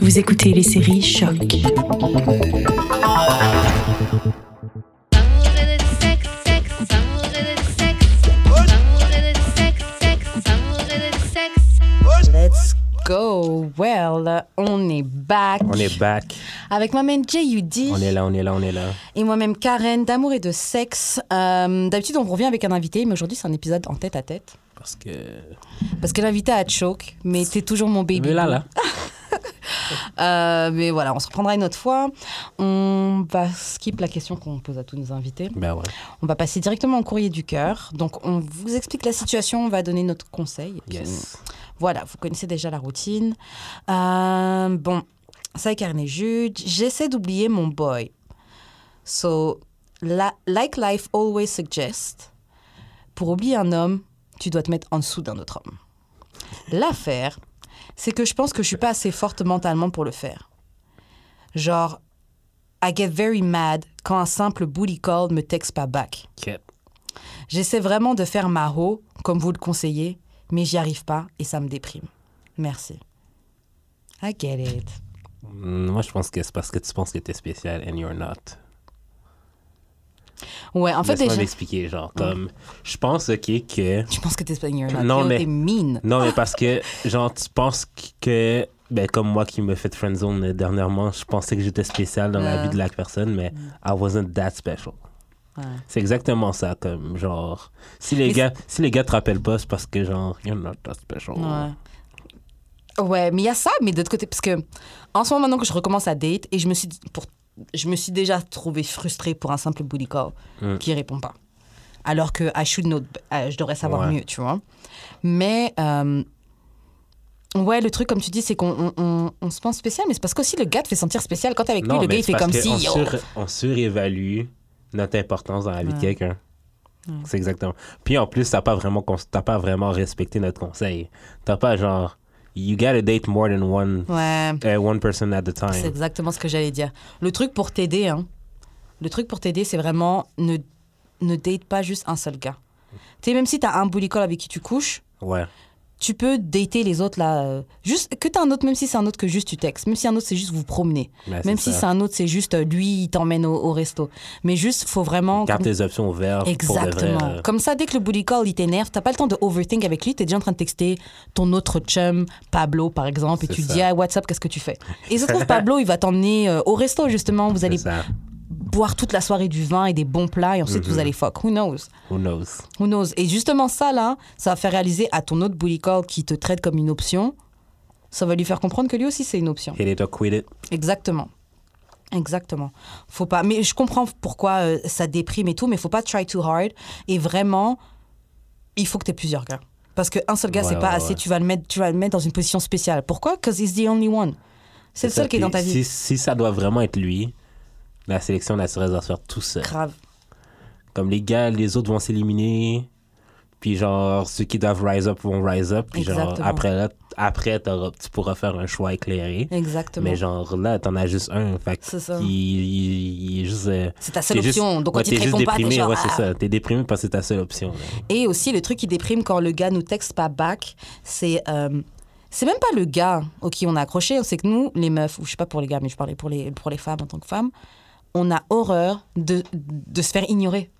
Vous écoutez les séries Choc. Let's go. Well, on est back. On est back. Avec moi-même J.U.D. On est là, on est là, on est là. Et moi-même Karen, d'amour et de sexe. Euh, D'habitude, on revient avec un invité, mais aujourd'hui, c'est un épisode en tête à tête. Parce que. Parce que l'invité a choke, mais t'es toujours mon baby. Mais là, là. Euh, mais voilà, on se reprendra une autre fois. On va skip la question qu'on pose à tous nos invités. Ben ouais. On va passer directement au courrier du cœur. Donc, on vous explique la situation, on va donner notre conseil. Puis, Yes. Voilà, vous connaissez déjà la routine. Euh, bon, ça est Karen et Jude. J'essaie d'oublier mon boy. So, la- like life always suggests, pour oublier un homme, tu dois te mettre en dessous d'un autre homme. L'affaire, c'est que je pense que je suis pas assez forte mentalement pour le faire. Genre, I get very mad quand un simple booty call me texte pas back. J'essaie vraiment de faire ma ho, comme vous le conseillez, mais j'y arrive pas et ça me déprime. Merci. I get it. Moi, je pense que c'est parce que tu penses que t'es spécial and you're not. Ouais, en fait, déjà, m'expliquer, genre, comme. Je pense, ok, que. je pense que t'es espagnol. Non, mais- T'es mine. Non, mais parce que, genre, tu penses que. Ben, comme moi qui me fait friendzone dernièrement, je pensais que j'étais spécial dans la vie de la personne, mais I wasn't that special. Ouais. C'est exactement ça, comme, genre. Si les Mais gars, si les gars te rappellent pas, c'est parce que, genre, you're not that special. Ouais. Ouais, mais il y a ça, mais d'autre côté, parce que en ce moment, maintenant que je recommence à date, et je me suis, pour, je me suis déjà trouvée frustrée pour un simple booty call Mm. qui répond pas. Alors que I should know, euh, je devrais savoir Ouais. mieux, tu vois. Mais, euh, ouais, le truc, comme tu dis, c'est qu'on on, on- on se pense spécial, mais c'est parce qu'aussi le gars te fait sentir spécial. Quand t'es avec lui, le gars, il fait comme si, on, surévalue notre importance dans la vie de Ouais. quelqu'un. C'est exactement. Puis en plus, t'as pas vraiment t'as pas vraiment respecté notre conseil. T'as pas genre you gotta date more than one ouais. uh, one person at a C'est time. exactement ce que j'allais dire. Le truc pour t'aider, hein, le truc pour t'aider, c'est vraiment ne, ne date pas juste un seul gars. Tu sais, même si t'as un bully call avec qui tu couches, Ouais. Tu peux dater les autres là. euh, juste que t'as un autre, même si c'est un autre que juste tu textes. Même si un autre, c'est juste vous promener. Ben, même si c'est un autre, c'est juste euh, lui, il t'emmène au, au resto. Mais juste, faut vraiment. Garde comme- tes options ouvertes pour de vrai, Exactement. euh, Comme ça, dès que le bully call, il t'énerve, t'as pas le temps de overthink avec lui, t'es déjà en train de texter ton autre chum, Pablo, par exemple, et tu ça. dis, ah, WhatsApp, qu'est-ce que tu fais? Et se trouve, Pablo, il va t'emmener euh, au resto, justement, vous allez ça. Boire toute la soirée du vin et des bons plats, et ensuite, Mhm. vous allez fuck. Who knows? Who knows? Who knows? Et justement, ça, là, ça va faire réaliser à ton autre bully call qui te traite comme une option, ça va lui faire comprendre que lui aussi, c'est une option. Hit it or quit it. Exactement. Exactement. Faut pas. Mais je comprends pourquoi euh, ça déprime et tout, mais faut pas try too hard. Et vraiment, il faut que tu aies plusieurs gars. Parce qu'un seul gars, Ouais, c'est pas ouais, assez. Tu vas, le mettre, tu vas le mettre dans une position spéciale. Pourquoi? Because he's the only one. C'est le ça. seul qui est dans ta vie. Si, si ça doit vraiment être lui, la sélection naturelle va se faire tout seul. Grave. Comme les gars, les autres vont s'éliminer. Puis genre, ceux qui doivent rise up vont rise up. Puis genre, après, là, après tu pourras faire un choix éclairé. Exactement. Mais genre, là, t'en as juste un. Fait C'est ça. il, il- il est juste... euh, C'est ta seule t'es juste- option. Donc ouais, t'es te juste pas, déprimé. ouais, c'est ah. ça. T'es déprimé parce que c'est ta seule option. là. Et aussi, le truc qui déprime quand le gars nous texte pas back, c'est. euh, c'est même pas le gars auquel on a accroché, c'est que nous, les meufs, ou je sais pas pour les gars, mais je parlais pour les, pour les femmes en tant que femmes, on a horreur de, se faire ignorer.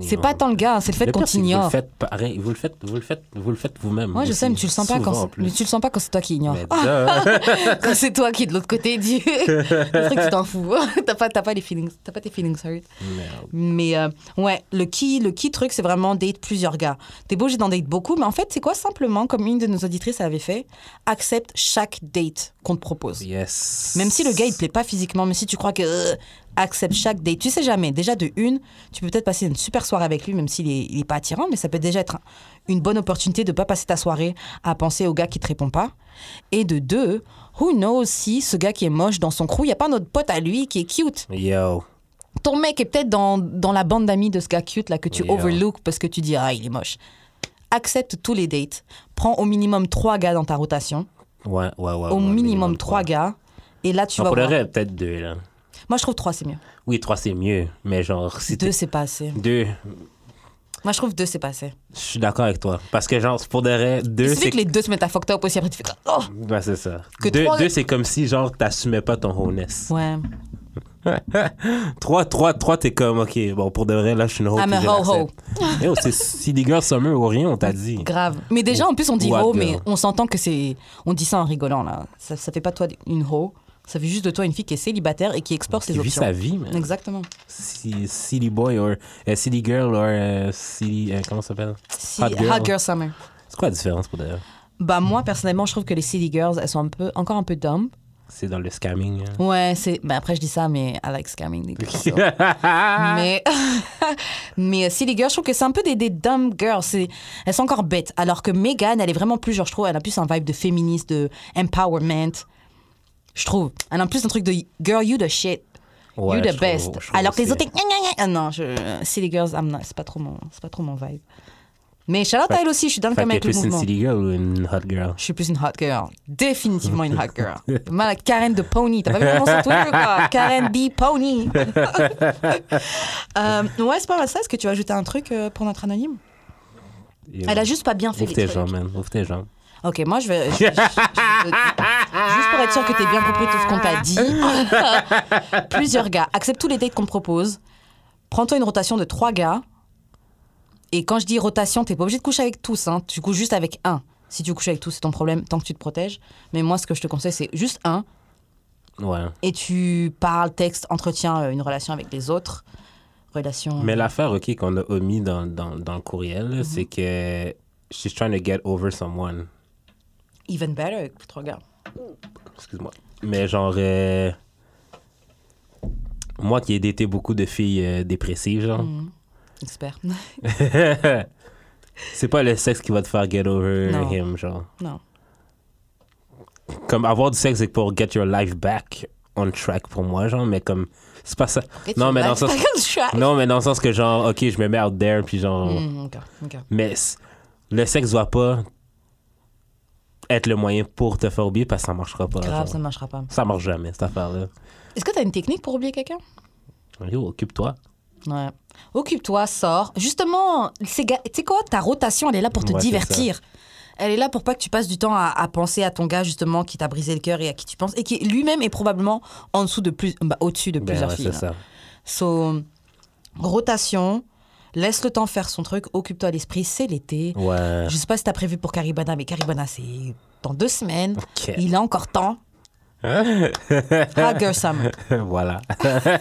C'est pas tant le gars, c'est le fait qu'on que Vous le t'ignore. faites pareil. Vous le faites, vous le faites, vous le faites vous-même. Moi, je sais, mais tu le sens pas quand, mais tu le sens pas quand c'est toi qui ignores. Mais duh. quand c'est toi qui est de l'autre côté du le truc, tu t'en fous. t'as pas, t'as pas les feelings, t'as pas tes feelings hurt. Merde. Mais euh, ouais, le key, le key truc, c'est vraiment date plusieurs gars. T'es pas obligé d'en date beaucoup, mais en fait, c'est quoi simplement, comme une de nos auditrices avait fait, accepte chaque date qu'on te propose. Yes. Même si le gars, il te plaît pas physiquement, même si tu crois que euh, accepte chaque date. Tu sais jamais. Déjà, de une, tu peux peut-être passer une super soirée avec lui, même s'il est, il est pas attirant, mais ça peut déjà être un- une bonne opportunité de pas passer ta soirée à penser au gars qui te répond pas. Et de deux, who knows si ce gars qui est moche dans son crew, il y a pas notre pote à lui qui est cute. Yo. Ton mec est peut-être dans, dans la bande d'amis de ce gars cute là que tu Yeah. overlook parce que tu dis ah il est moche. Accepte tous les dates. Prends au minimum trois gars dans ta rotation. Ouais, ouais, ouais. au ouais, minimum trois gars. Et là tu Non, vas pour voir. peut-être deux, là. Moi je trouve trois c'est mieux. Oui, trois, c'est mieux. Mais genre, si Deux c'est pas assez. Deux. Moi, je trouve deux, c'est pas assez. Je suis d'accord avec toi. Parce que, genre, pour de vrai, Il deux, c'est. que les deux se mettent à fucked up aussi, après tu fais comme, oh! Ouais, c'est ça. Que deux, trois- deux, c'est comme si, genre, t'assumais pas ton wholeness. Ouais. Trois, trois, trois, t'es comme, ok, bon, pour de vrai, là, je suis une hoe. I'm a ho-ho. c'est City Girl Summer ou rien, on t'a dit. Grave. Mais déjà, en plus, on dit ho, mais on s'entend que c'est. On dit ça en rigolant, là. Ça, ça fait pas toi une ho. Ça fait juste de toi une fille qui est célibataire et qui explore ses Qui vit options. sa vie, man. Exactement. City Boy ou euh, City Girl ou City. euh, comment ça s'appelle? Hot hot, girl. girl. Summer. C'est quoi la différence pour vrai Bah, moi, personnellement, je trouve que les city girls, elles sont un peu, encore un peu dumb. C'est dans le scamming. hein. Ouais, c'est. Bah, après, je dis ça, mais I like scamming les girls. so. mais. mais euh, city girls, je trouve que c'est un peu des, des dumb girls. C'est- Elles sont encore bêtes. Alors que Megan, elle est vraiment plus, genre, je trouve, elle a plus un vibe de féministe, de empowerment. Je trouve. Elle a plus un truc de girl, you the shit. Ouais, you the best. trouve Alors que les autres. Ah non, je, City Girls, c'est pas trop mon, pas trop mon vibe. Mais à elle aussi, je suis dans le Fait même que avec t'es le plus une mouvement. City Girl ou une Hot Girl? Je suis plus une hot girl. Définitivement une hot girl. Mal à Karen de Pony. T'as pas vu mon sur Twitter, quoi? Karen B. Pony. Euh, ouais, c'est pas mal ça. Est-ce que tu veux ajouter un truc euh, pour notre anonyme? Elle a juste pas bien fait Ouvre les tes trucs. jambes, man. Ouvre tes jambes. Ok, moi je vais. je- je- je- je- juste pour être sûr que t'es bien compris tout ce qu'on t'a dit. Plusieurs gars. Accepte tous les dates qu'on te propose. Prends-toi une rotation de trois gars. Et quand je dis rotation, t'es pas obligé de coucher avec tous. Hein. Tu couches juste avec un. Si tu couches avec tous, c'est ton problème, tant que tu te protèges. Mais moi, ce que je te conseille, c'est juste un. Ouais. Et tu parles, textes, entretiens euh, une relation avec les autres. Relation. Mais l'affaire, OK, qu'on a omis dans, dans, dans le courriel, Mhm. c'est que she's trying to get over someone. Even better avec trois gars. Excuse-moi. Mais genre, euh, moi qui ai daté beaucoup de filles euh, dépressives, genre, Mhm. Expert. c'est pas le sexe qui va te faire get over Non. him, genre. non. Comme avoir du sexe, c'est pour get your life back on track pour moi, genre, mais comme, c'est pas ça. Non, mais dans le sens. Non, mais dans le sens que, genre, OK, je me mets out there, puis genre. Mm, ok, ok. Mais le sexe doit pas être le moyen pour te faire oublier parce que ça marchera pas. Grave, genre. ça ne marchera pas. Ça marche jamais, cette affaire-là. Est-ce que tu as une technique pour oublier quelqu'un? Yo, occupe-toi. Ouais. Occupe-toi, sors. Justement, tu sais quoi, ta rotation, elle est là pour te Ouais, divertir. Elle est là pour pas que tu passes du temps à, à penser à ton gars, justement, qui t'a brisé le cœur et à qui tu penses, et qui lui-même est probablement en dessous de plus, bah, au-dessus de Ben plusieurs ouais, filles. c'est ça. So, rotation, laisse le temps faire son truc, occupe-toi l'esprit, c'est l'été. Ouais. Je sais pas si t'as prévu pour Caribana, mais Caribana, c'est dans deux semaines. Il a encore temps. Girl summer. voilà.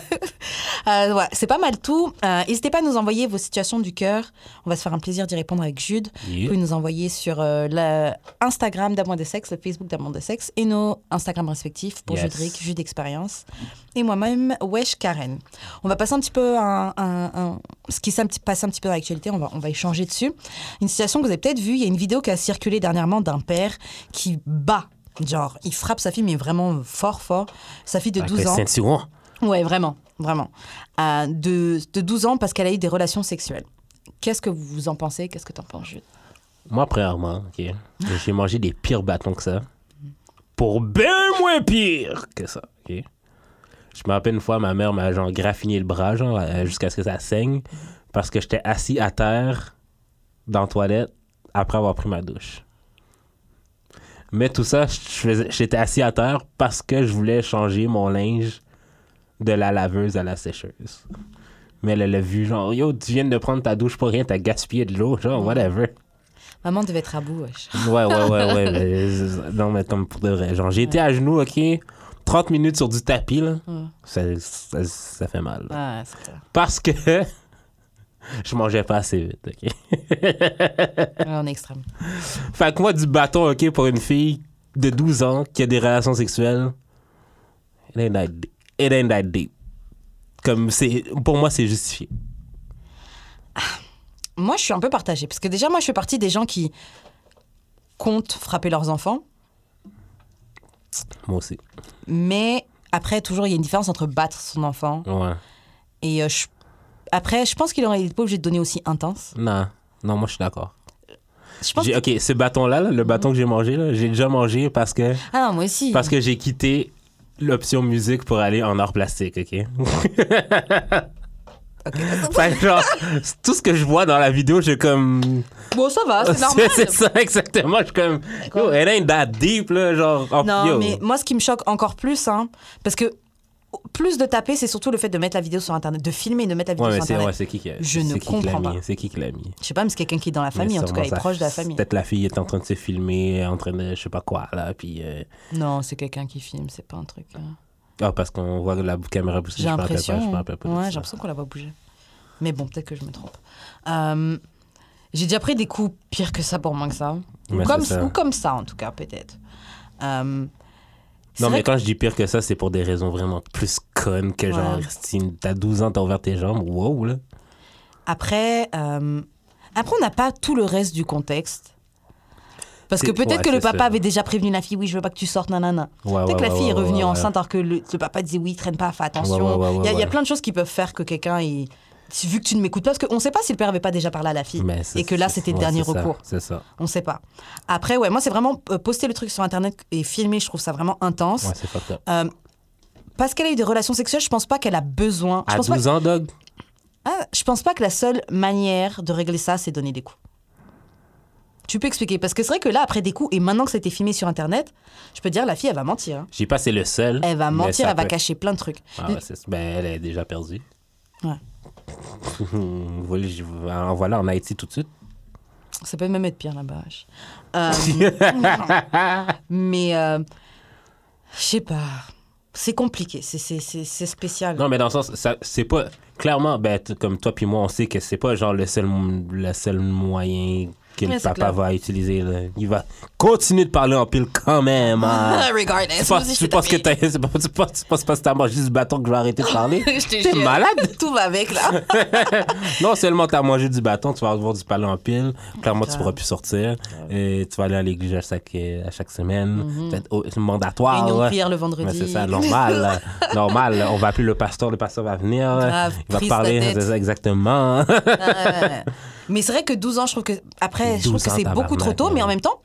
Euh, ouais, c'est pas mal tout. Euh, N'hésitez pas à nous envoyer vos situations du cœur. On va se faire un plaisir d'y répondre avec Jude. Vous pouvez nous envoyer sur euh, le Instagram d'Amour de Sexe, le Facebook d'Amour de Sexe et nos Instagram respectifs pour Yes. Judric, Jude Expérience et moi-même, Wesh Karen. On va passer un petit peu un- ce qui s'est passé un petit peu dans l'actualité. On va, on va échanger dessus. Une situation que vous avez peut-être vue. Il y a une vidéo qui a circulé dernièrement d'un père qui bat. Genre, il frappe sa fille, mais vraiment fort, fort. Sa fille de Avec 12 le ans. Ouais, vraiment, vraiment. Euh, de, de 12 ans parce qu'elle a eu des relations sexuelles. Qu'est-ce que vous en pensez? Qu'est-ce que t'en penses, Jude? Moi, premièrement, ok, j'ai mangé des pires bâtons que ça. Pour bien moins pire que ça, ok? Je me rappelle une fois, ma mère m'a genre graffiné le bras, genre, euh, jusqu'à ce que ça saigne, parce que j'étais assis à terre dans la toilette après avoir pris ma douche. Mais tout ça, j'étais assis à terre parce que je voulais changer mon linge de la laveuse à la sécheuse. Mais elle l'a vu, genre, yo, tu viens de prendre ta douche pour rien, t'as gaspillé de l'eau, genre, whatever. Maman devait être à bout, wesh. Ouais, ouais, ouais, ouais. mais, non, mais comme pour de vrai. Genre, été à genoux, OK? 30 minutes sur du tapis, là. Ouais. Ça, ça, ça fait mal. là. Ah, c'est clair. Parce que je mangeais pas assez vite, OK? On est extrême. Fait que moi, du bâton, OK, pour une fille de 12 ans qui a des relations sexuelles, it ain't that deep. It ain't that deep. Comme, c'est... Pour moi, c'est justifié. Moi, je suis un peu partagée. Parce que déjà, moi, je fais partie des gens qui comptent frapper leurs enfants. Moi aussi. Mais après, toujours, il y a une différence entre battre son enfant Ouais. et. euh, je- Après, je pense qu'il n'aurait pas obligé de donner aussi intense. Non. Non, moi, je suis d'accord. Je pense OK, ce bâton-là, là, le bâton que j'ai mangé, là, j'ai déjà mangé parce que... Ah non, moi aussi. Parce que j'ai quitté l'option musique pour aller en art plastique, OK? Ok. Fait que genre, tout ce que je vois dans la vidéo, j'ai comme. Bon, ça va, c'est normal. C'est ça, exactement. Je suis comme. Yo, it ain't that deep, là. Genre, oh, Non, yo. mais moi, ce qui me choque encore plus, hein, parce que plus de taper, c'est surtout le fait de mettre la vidéo sur Internet, de filmer et de mettre la vidéo Ouais, sur Internet. ouais, c'est qui qui a. Je ne qui comprends pas. C'est qui qui l'a mis? Je sais pas, mais c'est quelqu'un qui est dans la famille, en tout cas, est proche de la famille. Peut-être la fille est en train de se filmer, en train de je sais pas quoi, là. Puis. euh, Non, c'est quelqu'un qui filme, c'est pas un truc. euh, Ah, parce qu'on voit la caméra bouger. J'ai l'impression. Ouais, j'ai l'impression qu'on la voit bouger. Mais bon, peut-être que je me trompe. Euh, j'ai déjà pris des coups pires que ça pour moins que ça. Ou comme, ça. ou comme ça, en tout cas, peut-être. Euh, Non, mais quand je dis pire que ça, c'est pour des raisons vraiment plus connes que genre, si t'as 12 ans, t'as ouvert tes jambes, wow, là. Après, euh, après, on n'a pas tout le reste du contexte. Parce que peut-être ouais, que le papa ça. avait déjà prévenu la fille, oui, je veux pas que tu sortes, nanana. Ouais, Peut-être ouais, que la fille est revenue enceinte alors que le, le papa disait oui, traîne pas, fais attention. Il, y a, y plein de choses qui peuvent faire que quelqu'un, il- vu que tu ne m'écoutes pas, parce qu'on ne sait pas si le père avait pas déjà parlé à la fille Mais et que là c'était le ouais, dernier recours. C'est ça. On ne sait pas. Après, ouais, moi c'est vraiment euh, poster le truc sur internet et filmer, je trouve ça vraiment intense. Ouais, c'est. Euh, parce qu'elle a eu des relations sexuelles, je pense pas qu'elle a besoin. Je À pense, pas, 12 ans, Dog? Ah, je pense pas que la seule manière de régler ça, c'est donner des coups. Tu peux expliquer Parce que c'est vrai que là, après des coups, et maintenant que ça a été filmé sur Internet, je peux te dire, la fille, elle va mentir. hein. Je dis pas c'est le seul. Elle va mentir, elle va cacher plein de trucs. Ah ouais, ben, elle est déjà perdue. Ouais. voilà, en Haïti tout de suite. Ça peut même être pire là-bas. Euh, mais, euh, je sais pas. C'est compliqué, c'est- spécial. Non, mais dans le sens, c'est pas. Clairement, ben, comme toi puis moi, on sait que c'est pas genre le seul, le seul moyen que le papa clair. va utiliser. là. Il va continuer de parler en pile quand même. hein. Regardless. Aussi, je c'est suis pas ce que t'as. Pas si t'as mangé du bâton que je vais arrêter de parler? T'es malade? Tout va avec là. Non seulement t'as mangé du bâton, tu vas avoir du parler en pile. Clairement, tu Grave. pourras plus sortir. Et tu vas aller à l'église à chaque, à chaque semaine. Peut-être au- c'est mandatoire. Là. prière le vendredi. c'est ça, normal. normal. On va appeler le pasteur, le pasteur va venir. Grave, il va parler, tête. c'est ça, exactement. Ouais. Mais c'est vrai que 12 ans, je trouve que après, je trouve 12 que c'est beaucoup trop tôt, mais en même temps,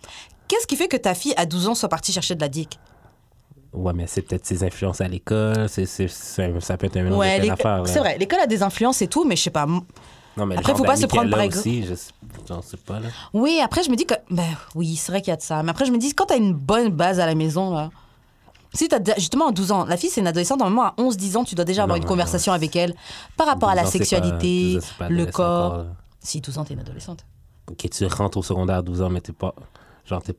qu'est-ce qui fait que ta fille à 12 ans soit partie chercher de la dick? Ouais, mais c'est peut-être ses influences à l'école. c'est ça peut être un mélange Ouais, de c'est vrai, l'école a des influences et tout, mais je sais pas. Non, mais Après, faut pas se prendre par exemple. aussi, je sais, pas, là. Oui, après je me dis que ben oui, c'est vrai qu'il y a de ça, mais après je me dis quand t'as une bonne base à la maison là. Si t'as justement à 12 ans, la fille c'est une adolescente, normalement à 11 10 ans, tu dois déjà avoir Non, une non, conversation avec elle par rapport à la 12 ans, c'est pas- sexualité, 12 ans, c'est pas le corps. encore. Si 12 ans, t'es une adolescente. Ok, tu rentres au secondaire à 12 ans, mais t'es pas. Genre, t'es.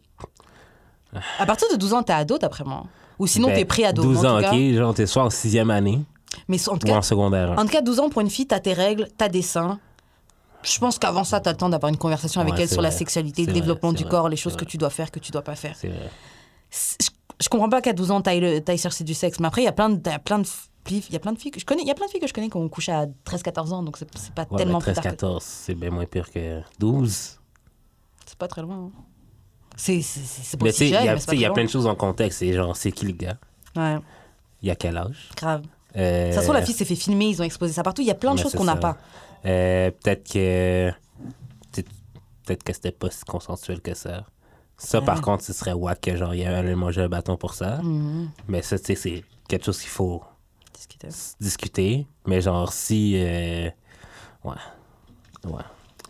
À partir de 12 ans, t'es ado d'après moi. Ou sinon ben, t'es pré-ado. 12 mais en ans, cas- ok. Genre, t'es soit en sixième année Mais en tout ou en secondaire. En tout cas, 12 ans pour une fille, t'as tes règles, t'as des seins. Je pense qu'avant ça, t'as le temps d'avoir une conversation avec elle sur la sexualité, le développement du vrai, corps, les choses que tu dois faire, que tu dois pas faire. C'est vrai. C'est- Je, je comprends pas qu'à 12 ans, t'ailles le- t'ailles chercher du sexe. Mais après, il y a plein de, t'as plein de il y a plein de filles que je connais, il y a plein de filles que je connais qui ont couché à 13-14 ans, donc c'est pas Ouais, tellement mais plus tard que- 13-14, c'est bien moins pire que 12. C'est pas très loin. hein. C'est pas y jeune, a, mais il y a plein de choses en contexte. C'est genre, c'est qui le gars? Ouais, Il y a quel âge? Grave. Euh, Ça se trouve, la fille s'est fait filmer, ils ont exposé ça partout. Il y a plein de mais choses qu'on n'a pas. Euh, peut-être que. Peut-être que c'était pas si consensuel que ça. Ça, par Ouais. contre, ce serait wack que genre, il allait manger un bâton pour ça. Mhm. Mais ça, tu sais, c'est quelque chose qu'il faut Discuter. discuter. Mais genre, si. euh, Ouais. Ouais.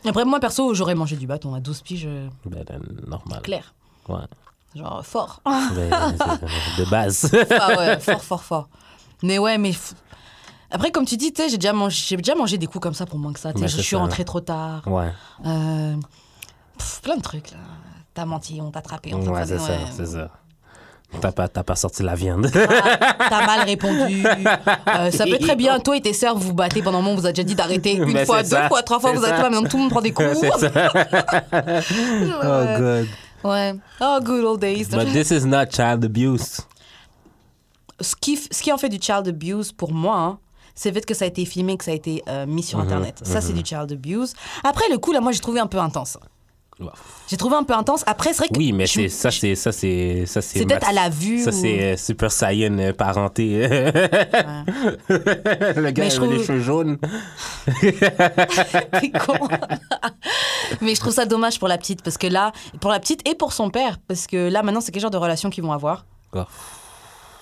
Après, moi, perso, j'aurais mangé du bâton à 12 piges, euh, Ben, ben, normal. clair. Ouais. Genre fort. Ben, de base. Ah ouais, fort, fort, fort. Mais ouais, mais. Après, comme tu dis, tu sais, j'ai déjà, mangé, j'ai déjà mangé des coups comme ça pour moins que ça. je suis ça. rentrée trop tard. ouais. Euh, pff, plein de trucs, là. T'as menti, on t'a attrapé. On Ouais, c'est ça, ouais. c'est ça. T'as pas, t'as pas sorti la viande. T'as mal répondu. Euh, ça peut très bien, toi et tes sœurs, vous vous battez pendant un moment, on vous a déjà dit d'arrêter une Ben, fois, deux ça. fois, trois fois, vous êtes ça. là, maintenant tout le monde prend des coups. oh, God. Ouais. Oh, good old days. But this is not child abuse. ce qui, ce qui en fait du child abuse pour moi, hein, c'est le fait que ça a été filmé, que ça a été euh, mis sur Mhm, Internet. Ça, c'est du child abuse. Après, le coup, là, moi, j'ai trouvé un peu intense. Ouais. J'ai trouvé un peu intense. Après, c'est vrai que. Oui, mais je- ça, c'est ça, c'est c'est peut-être à la vue. Ça, ou- c'est euh, Super Saiyan euh, parenté. Le gars Mais je les cheveux jaunes. T'es con. Mais je trouve ça dommage pour la petite, parce que là, pour la petite et pour son père, parce que là, maintenant, c'est quel genre de relation qu'ils vont avoir? Oh.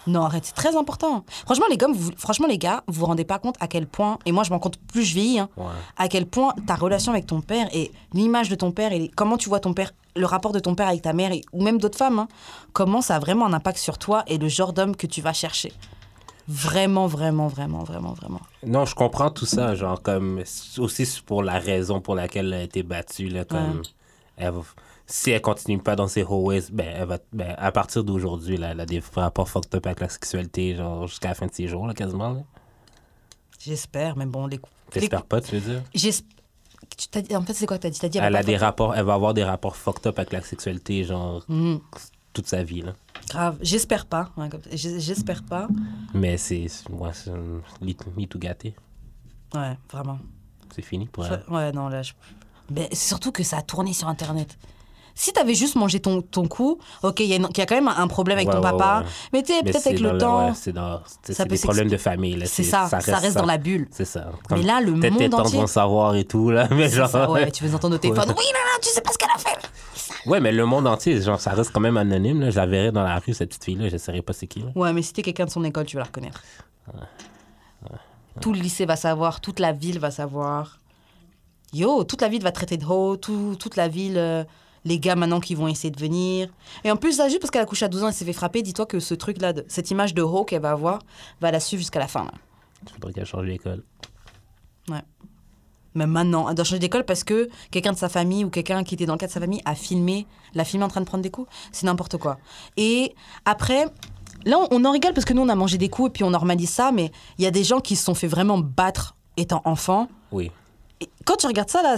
Non, arrête, c'est très important. Franchement, les gars, vous, franchement, les gars, vous vous rendez pas compte à quel point, et moi je m'en compte plus je vieillis, hein, Ouais. à quel point ta relation avec ton père et l'image de ton père et les- comment tu vois ton père, le rapport de ton père avec ta mère et- ou même d'autres femmes, hein, comment ça a vraiment un impact sur toi et le genre d'homme que tu vas chercher. Vraiment, vraiment, vraiment, vraiment, vraiment. Non, je comprends tout ça, genre, comme, aussi pour la raison pour laquelle elle a été battue, là, comme, elle si elle continue pas dans ses hallways, ben, elle va, ben, à partir d'aujourd'hui, là, elle a des rapports fucked up avec la sexualité, genre, jusqu'à la fin de ses jours, là, quasiment, là. J'espère, mais bon, les coups. J'espère pas, tu veux dire? Dit- En fait, c'est quoi que t'as dit? T'as dit elle a des rapports, elle va avoir des rapports fucked up avec la sexualité, genre, Mhm. toute sa vie, là. Grave, j'espère pas. j'- J'espère pas. Mais c'est, moi, c'est un tout gâté. Ouais, vraiment. C'est fini pour elle. Ouais, non, là, je... C'est surtout que ça a tourné sur Internet. Si t'avais juste mangé ton, ton coup, ok, il y, a y quand même un problème avec Ouais, ton ouais, papa, ouais. mais tu sais, peut-être avec le temps, c'est des problèmes de famille, c'est ça, ça reste, dans la bulle. C'est ça. Mais là, le peut-être monde peut-être entier- tantes vont savoir et tout, là. Mais genre, ça, ouais, tu veux entendre au téléphone, oui, non, non, tu sais pas ce qu'elle a fait. Ouais, mais le monde entier, genre, ça reste quand même anonyme, là. Je la verrais dans la rue, cette petite fille-là, je saurais pas c'est qui, là. Ouais, mais si t'es quelqu'un de son école, tu vas la reconnaître. Tout le lycée va savoir, toute la ville va savoir. Yo, toute la ville va traiter de ho, tout- toute la ville, euh, les gars maintenant qui vont essayer de venir. Et en plus, là, juste parce qu'elle a couché à 12 ans et s'est fait frapper, dis-toi que ce truc-là, cette image de ho qu'elle va avoir, va la suivre jusqu'à la fin. Là. Il faudrait qu'elle change d'école. Mais maintenant, elle doit changer d'école parce que quelqu'un de sa famille ou quelqu'un qui était dans le cas de sa famille a filmé, l'a filmé en train de prendre des coups. C'est n'importe quoi. Et après, là, on, on en rigole parce que nous, on a mangé des coups et puis on normalise ça, mais il y a des gens qui se sont fait vraiment battre étant enfants. Oui. Et quand tu regardes ça, là,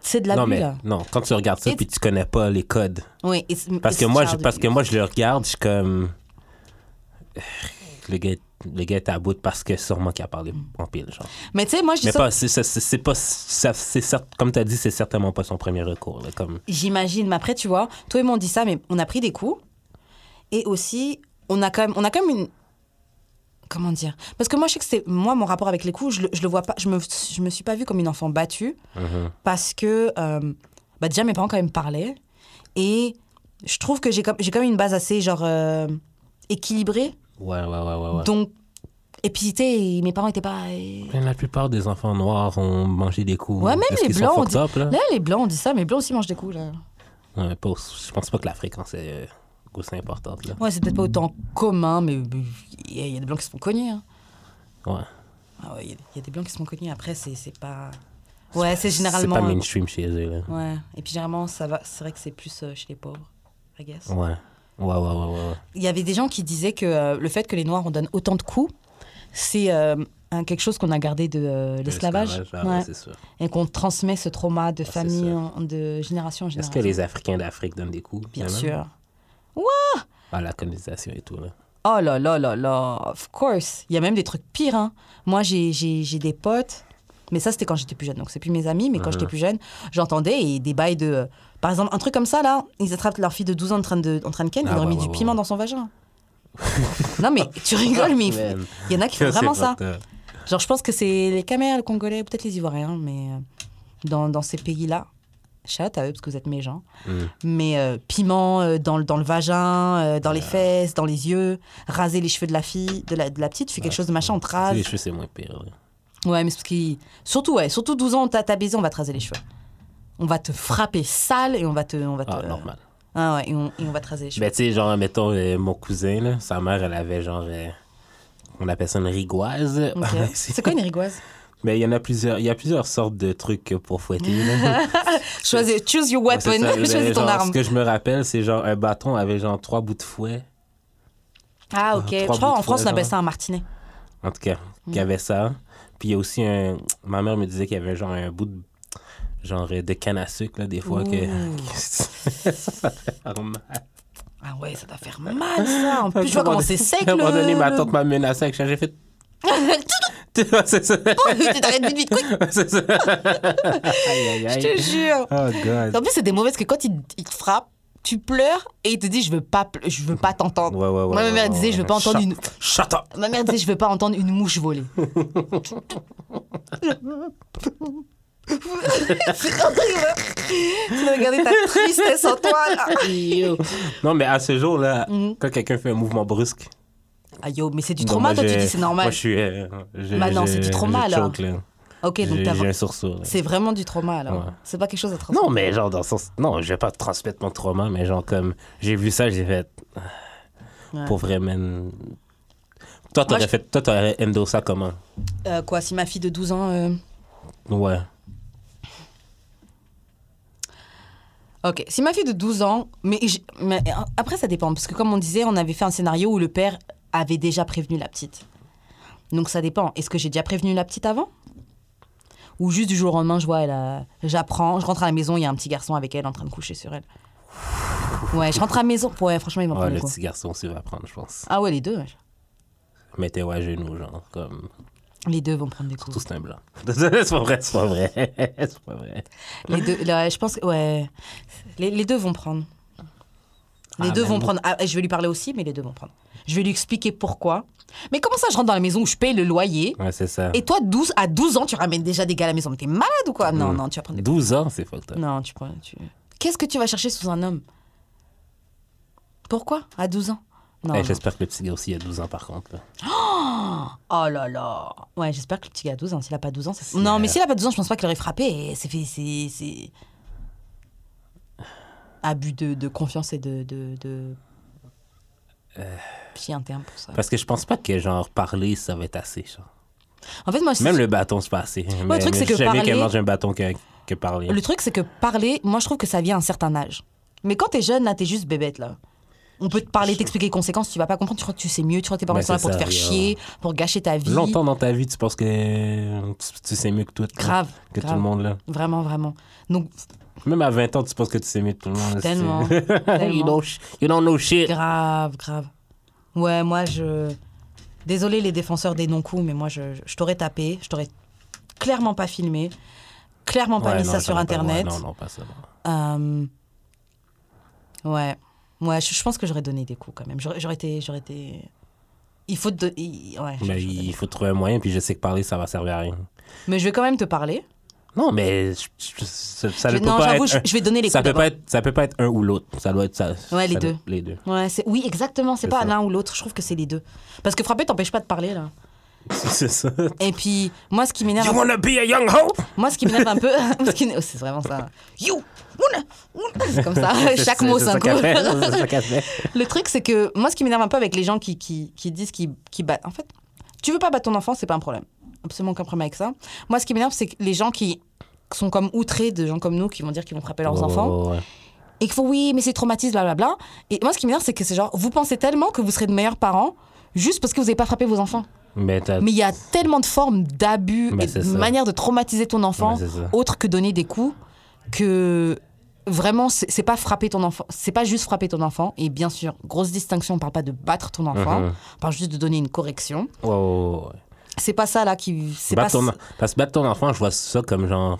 c'est- de la non, bulle. mais là. non, quand tu regardes ça It's- puis tu connais pas les codes. Oui, it's- Parce que, moi, je, parce que moi, je le regarde, je suis comme. Le gars, le gars est à bout parce que sûrement qu'il a parlé en pile, genre. Mais tu sais, moi, je dis Mais ça. pas, c'est, pas, c'est cer- comme tu as dit, c'est certainement pas son premier recours. Là, comme, J'imagine, mais après, tu vois, toi et moi, on dit ça, mais on a pris des coups. Et aussi, on a quand même, on a quand même une. Comment dire Parce que moi, je sais que c'est. Moi, mon rapport avec les coups, je, le- je le vois pas. Je me, je me suis pas vue comme une enfant battue. Mhm. Parce que. euh, bah, déjà, mes parents, quand même, parlaient. Et je trouve que j'ai comme, j'ai quand même une base assez, genre. euh, équilibrée. Ouais, ouais, ouais, ouais. ouais. Donc. Et puis, tu sais, mes parents étaient pas. la plupart des enfants noirs ont mangé des coups. Ouais, même les sont blancs, on fucked up, là? Là, les blancs, on dit ça, mais les blancs aussi mangent des coups, là. Ouais, pas- je pense pas que la fréquence est euh, aussi importante. Là. Ouais, c'est peut-être pas autant commun, mais il y, a- il y a des blancs qui se font cogner. hein. Ouais. Ah ouais, il y, a- il y a des blancs qui se font cogner. Après, c'est c'est pas. Ouais, c'est C'est généralement. pas mainstream chez eux. Là. Ouais. Et puis généralement, ça va. C'est vrai que c'est plus euh, chez les pauvres, I guess. Ouais. Ouais, ouais, ouais, ouais. Il y avait des gens qui disaient que euh, le fait que les Noirs on donne autant de coups, c'est euh, quelque chose qu'on a gardé de euh, l'esclavage. ah ouais, c'est sûr. Et qu'on transmet ce trauma de c'est famille en- de génération en Est-ce génération. que les Africains d'Afrique donnent des coups? Bien quand sûr. À la colonisation et tout. Là. Oh là là là là, of course. Il y a même des trucs pires. Hein. Moi, j'ai- des potes, mais ça, c'était quand j'étais plus jeune. Donc, c'est plus mes amis, mais quand Mhm. j'étais plus jeune, j'entendais des bails de. euh, Par exemple, un truc comme ça, là, ils attrapent leur fille de 12 ans en train de, en train de ken, Ah ils leur ont ouais, mis ouais, du ouais, piment ouais. dans son vagin. non, mais tu rigoles, mais il y en a qui font vraiment ça. Genre, je pense que c'est les Caméras, les Congolais, peut-être les Ivoiriens, mais euh, dans, dans ces pays-là, chat à eux, parce que vous êtes méchants. Mm. Mais euh, piment euh, dans, le- dans le vagin, euh, dans les fesses, dans les yeux, raser les cheveux de la fille, de la, de la petite, tu fais quelque chose de machin, on te rase. Les cheveux, c'est moins pire. Ouais, mais c'est parce qu'il. Surtout, ouais, surtout 12 ans, t'as baisé, on va te raser les cheveux. On va te frapper sale et on va te. On va te Ah, normal. Ah ouais, et on, et on va te raser les cheveux. Ben, tu sais, genre, mettons, euh, mon cousin, là, sa mère, elle avait genre. on appelle ça une rigoise. Ok. c'est quoi une rigoise? Mais il y en a plusieurs. Il y a plusieurs sortes de trucs pour fouetter. Choisis, choose your weapon, choisis ton arme. Ce que je me rappelle, c'est genre un bâton avait genre trois bouts de fouet. Ah, ok. Je crois en France, on appelle ça un martinet. En tout cas, Mm. qu'il y avait ça. Puis il y a aussi un. Ma mère me disait qu'il y avait genre un bout de. Genre de canne à sucre, là, des fois, que. Ça fait mal. Ah ouais, ça doit faire mal, ça. En plus, je vois comment c'est sec, À un moment donné, ma tante m'a menacé avec ça. J'ai fait. C'est ça. Tu t'arrêtes vite, vite, quick. c'est ça. aïe, aïe, Je aïe. te jure. Oh, God. En plus, c'est des mauvaises que quand il, il te frappe, tu pleures et il te dit je veux pas je veux pas t'entendre. Ouais, ouais, ouais. Moi, ma mère ouais, disait, je veux ouais. pas entendre Shut- une- Shut up. Ma mère disait je veux pas entendre une mouche voler. Tu vas regarder ta tristesse en toi là. Non, mais à ce jour-là, Mhm. quand quelqu'un fait un mouvement brusque, Ah yo, mais c'est du Non, trauma, moi, toi tu dis c'est normal. Moi, je suis. euh, j'ai- Bah non, c'est du trauma, alors. ok, donc t'as- j'ai un sursaut. c'est vraiment du trauma alors. Ouais. C'est pas quelque chose à transmettre. Non, mais genre, dans le sens. Non, je vais pas transmettre mon trauma, mais genre, comme. J'ai vu ça, j'ai fait. Ouais. Pour vraiment. Toi, t'aurais je- fait. Toi, t'aurais endo ça comment? Euh, quoi, si ma fille de 12 ans. euh, Ouais. Ok, si ma fille de 12 ans, mais euh, après ça dépend, parce que comme on disait, on avait fait un scénario où le père avait déjà prévenu la petite. Donc ça dépend. Est-ce que j'ai déjà prévenu la petite avant? Ou juste du jour au lendemain, je vois, elle a- j'apprends, je rentre à la maison, il y a un petit garçon avec elle en train de coucher sur elle. Ouais, je rentre à la maison. Ouais, franchement, ils m'en Ouais, prennent le le petit garçon aussi va prendre, je pense. Ah ouais, les deux. ouais. Mettez-vous à genoux, genre, comme. Les deux vont prendre des coups. Tout c'est un blanc. c'est pas vrai, c'est pas vrai. c'est pas vrai. Les deux, là, je pense que, ouais. Les, les deux vont prendre. Les Ah, deux vont prendre. Ah, je vais lui parler aussi, mais les deux vont prendre. Je vais lui expliquer pourquoi. Mais comment ça, je rentre dans la maison où je paye le loyer Ouais, c'est ça. et toi, 12, à 12 ans, tu ramènes déjà des gars à la maison. Mais t'es malade ou quoi? Non, Mm. non, tu vas prendre des 12 ans, c'est fucked up. Non, tu prends. Tu... Qu'est-ce que tu vas chercher sous un homme? Pourquoi? À 12 ans? Non. Eh, non. J'espère que le petit gars aussi a 12 ans, par contre. là. Oh là là Ouais, j'espère que le petit gars a 12 ans. S'il a pas 12 ans, c'est. Non, euh, mais s'il a pas 12 ans, je pense pas qu'il aurait frappé. Et C'est fait. C'est. c'est- Abus de, de confiance et de. de, de... Euh. Puis un terme pour ça. Parce que je pense pas que, genre, parler, ça va être assez. Genre. En fait, moi, Même le bâton, c'est pas assez. mais, truc, c'est que bien qu'elle parler- mange un bâton que, que parler. le truc, c'est que parler, moi, je trouve que ça vient à un certain âge. Mais quand t'es jeune, là, t'es juste bébête, là. On peut te parler, t'expliquer les conséquences, tu vas pas comprendre, tu crois que tu sais mieux, tu crois que tes parents sont là pour te faire chier, pour gâcher ta vie. Longtemps dans ta vie, tu penses que tu, sais mieux que tout. Grave. Que tout le monde, là. Vraiment, vraiment. Donc, Même à 20 ans, tu penses que tu sais mieux que tout le monde. Tellement, you, tellement. you don't know shit. Grave, grave. Ouais, moi, je. Désolé les défenseurs des non-coups, mais moi, je, je t'aurais tapé, je t'aurais clairement pas filmé, clairement pas Ouais, mis non, ça sur pas- Internet. ouais, non, non, pas ça. Euh, Ouais. Ouais, je, je pense que j'aurais donné des coups quand même. J'aurais été. J'aurais été... Il faut. il- Ouais, Mais j'aurais- il faut trouver un moyen, puis je sais que parler, ça va servir à rien. Mais je vais quand même te parler. Non, mais je- je- ça, ne peut non, pas être je, un- je vais donner les ça coups peut pas être ça peut pas être un ou l'autre ça doit être ça Ouais, les ça doit- deux. les deux Ouais. Oui, exactement. C'est pas l'un ou l'autre. Je trouve que c'est les deux. Parce que frapper t'empêche pas de parler, là. c'est ça Et puis, moi, ce qui m'énerve. you wanna be a young hoe? Moi, ce qui m'énerve un peu, oh, c'est vraiment ça. You, c'est comme ça. Chaque mot, c'est un coup. Le truc, c'est que moi, ce qui m'énerve un peu avec les gens qui, qui, qui disent qu'ils qui battent. En fait, tu veux pas battre ton enfant, c'est pas un problème. Absolument aucun problème avec ça. Moi, ce qui m'énerve, c'est que les gens qui sont comme outrés de gens comme nous qui vont dire qu'ils vont frapper leurs enfants ouais. et qu'il faut oui, mais c'est traumatisme, blablabla. Et moi, ce qui m'énerve, c'est que c'est genre, vous pensez tellement que vous serez de meilleurs parents juste parce que vous n'avez pas frappé vos enfants. Mais il y a tellement de formes d'abus Mais et de manières de traumatiser ton enfant autre que donner des coups que vraiment c'est pas frapper ton enfant c'est pas juste frapper ton enfant. Et bien sûr grosse distinction on parle pas de battre ton enfant. Mhm. on parle juste de donner une correction. Ouais. c'est pas ça là qui pas ton, parce que battre ton enfant je vois ça comme genre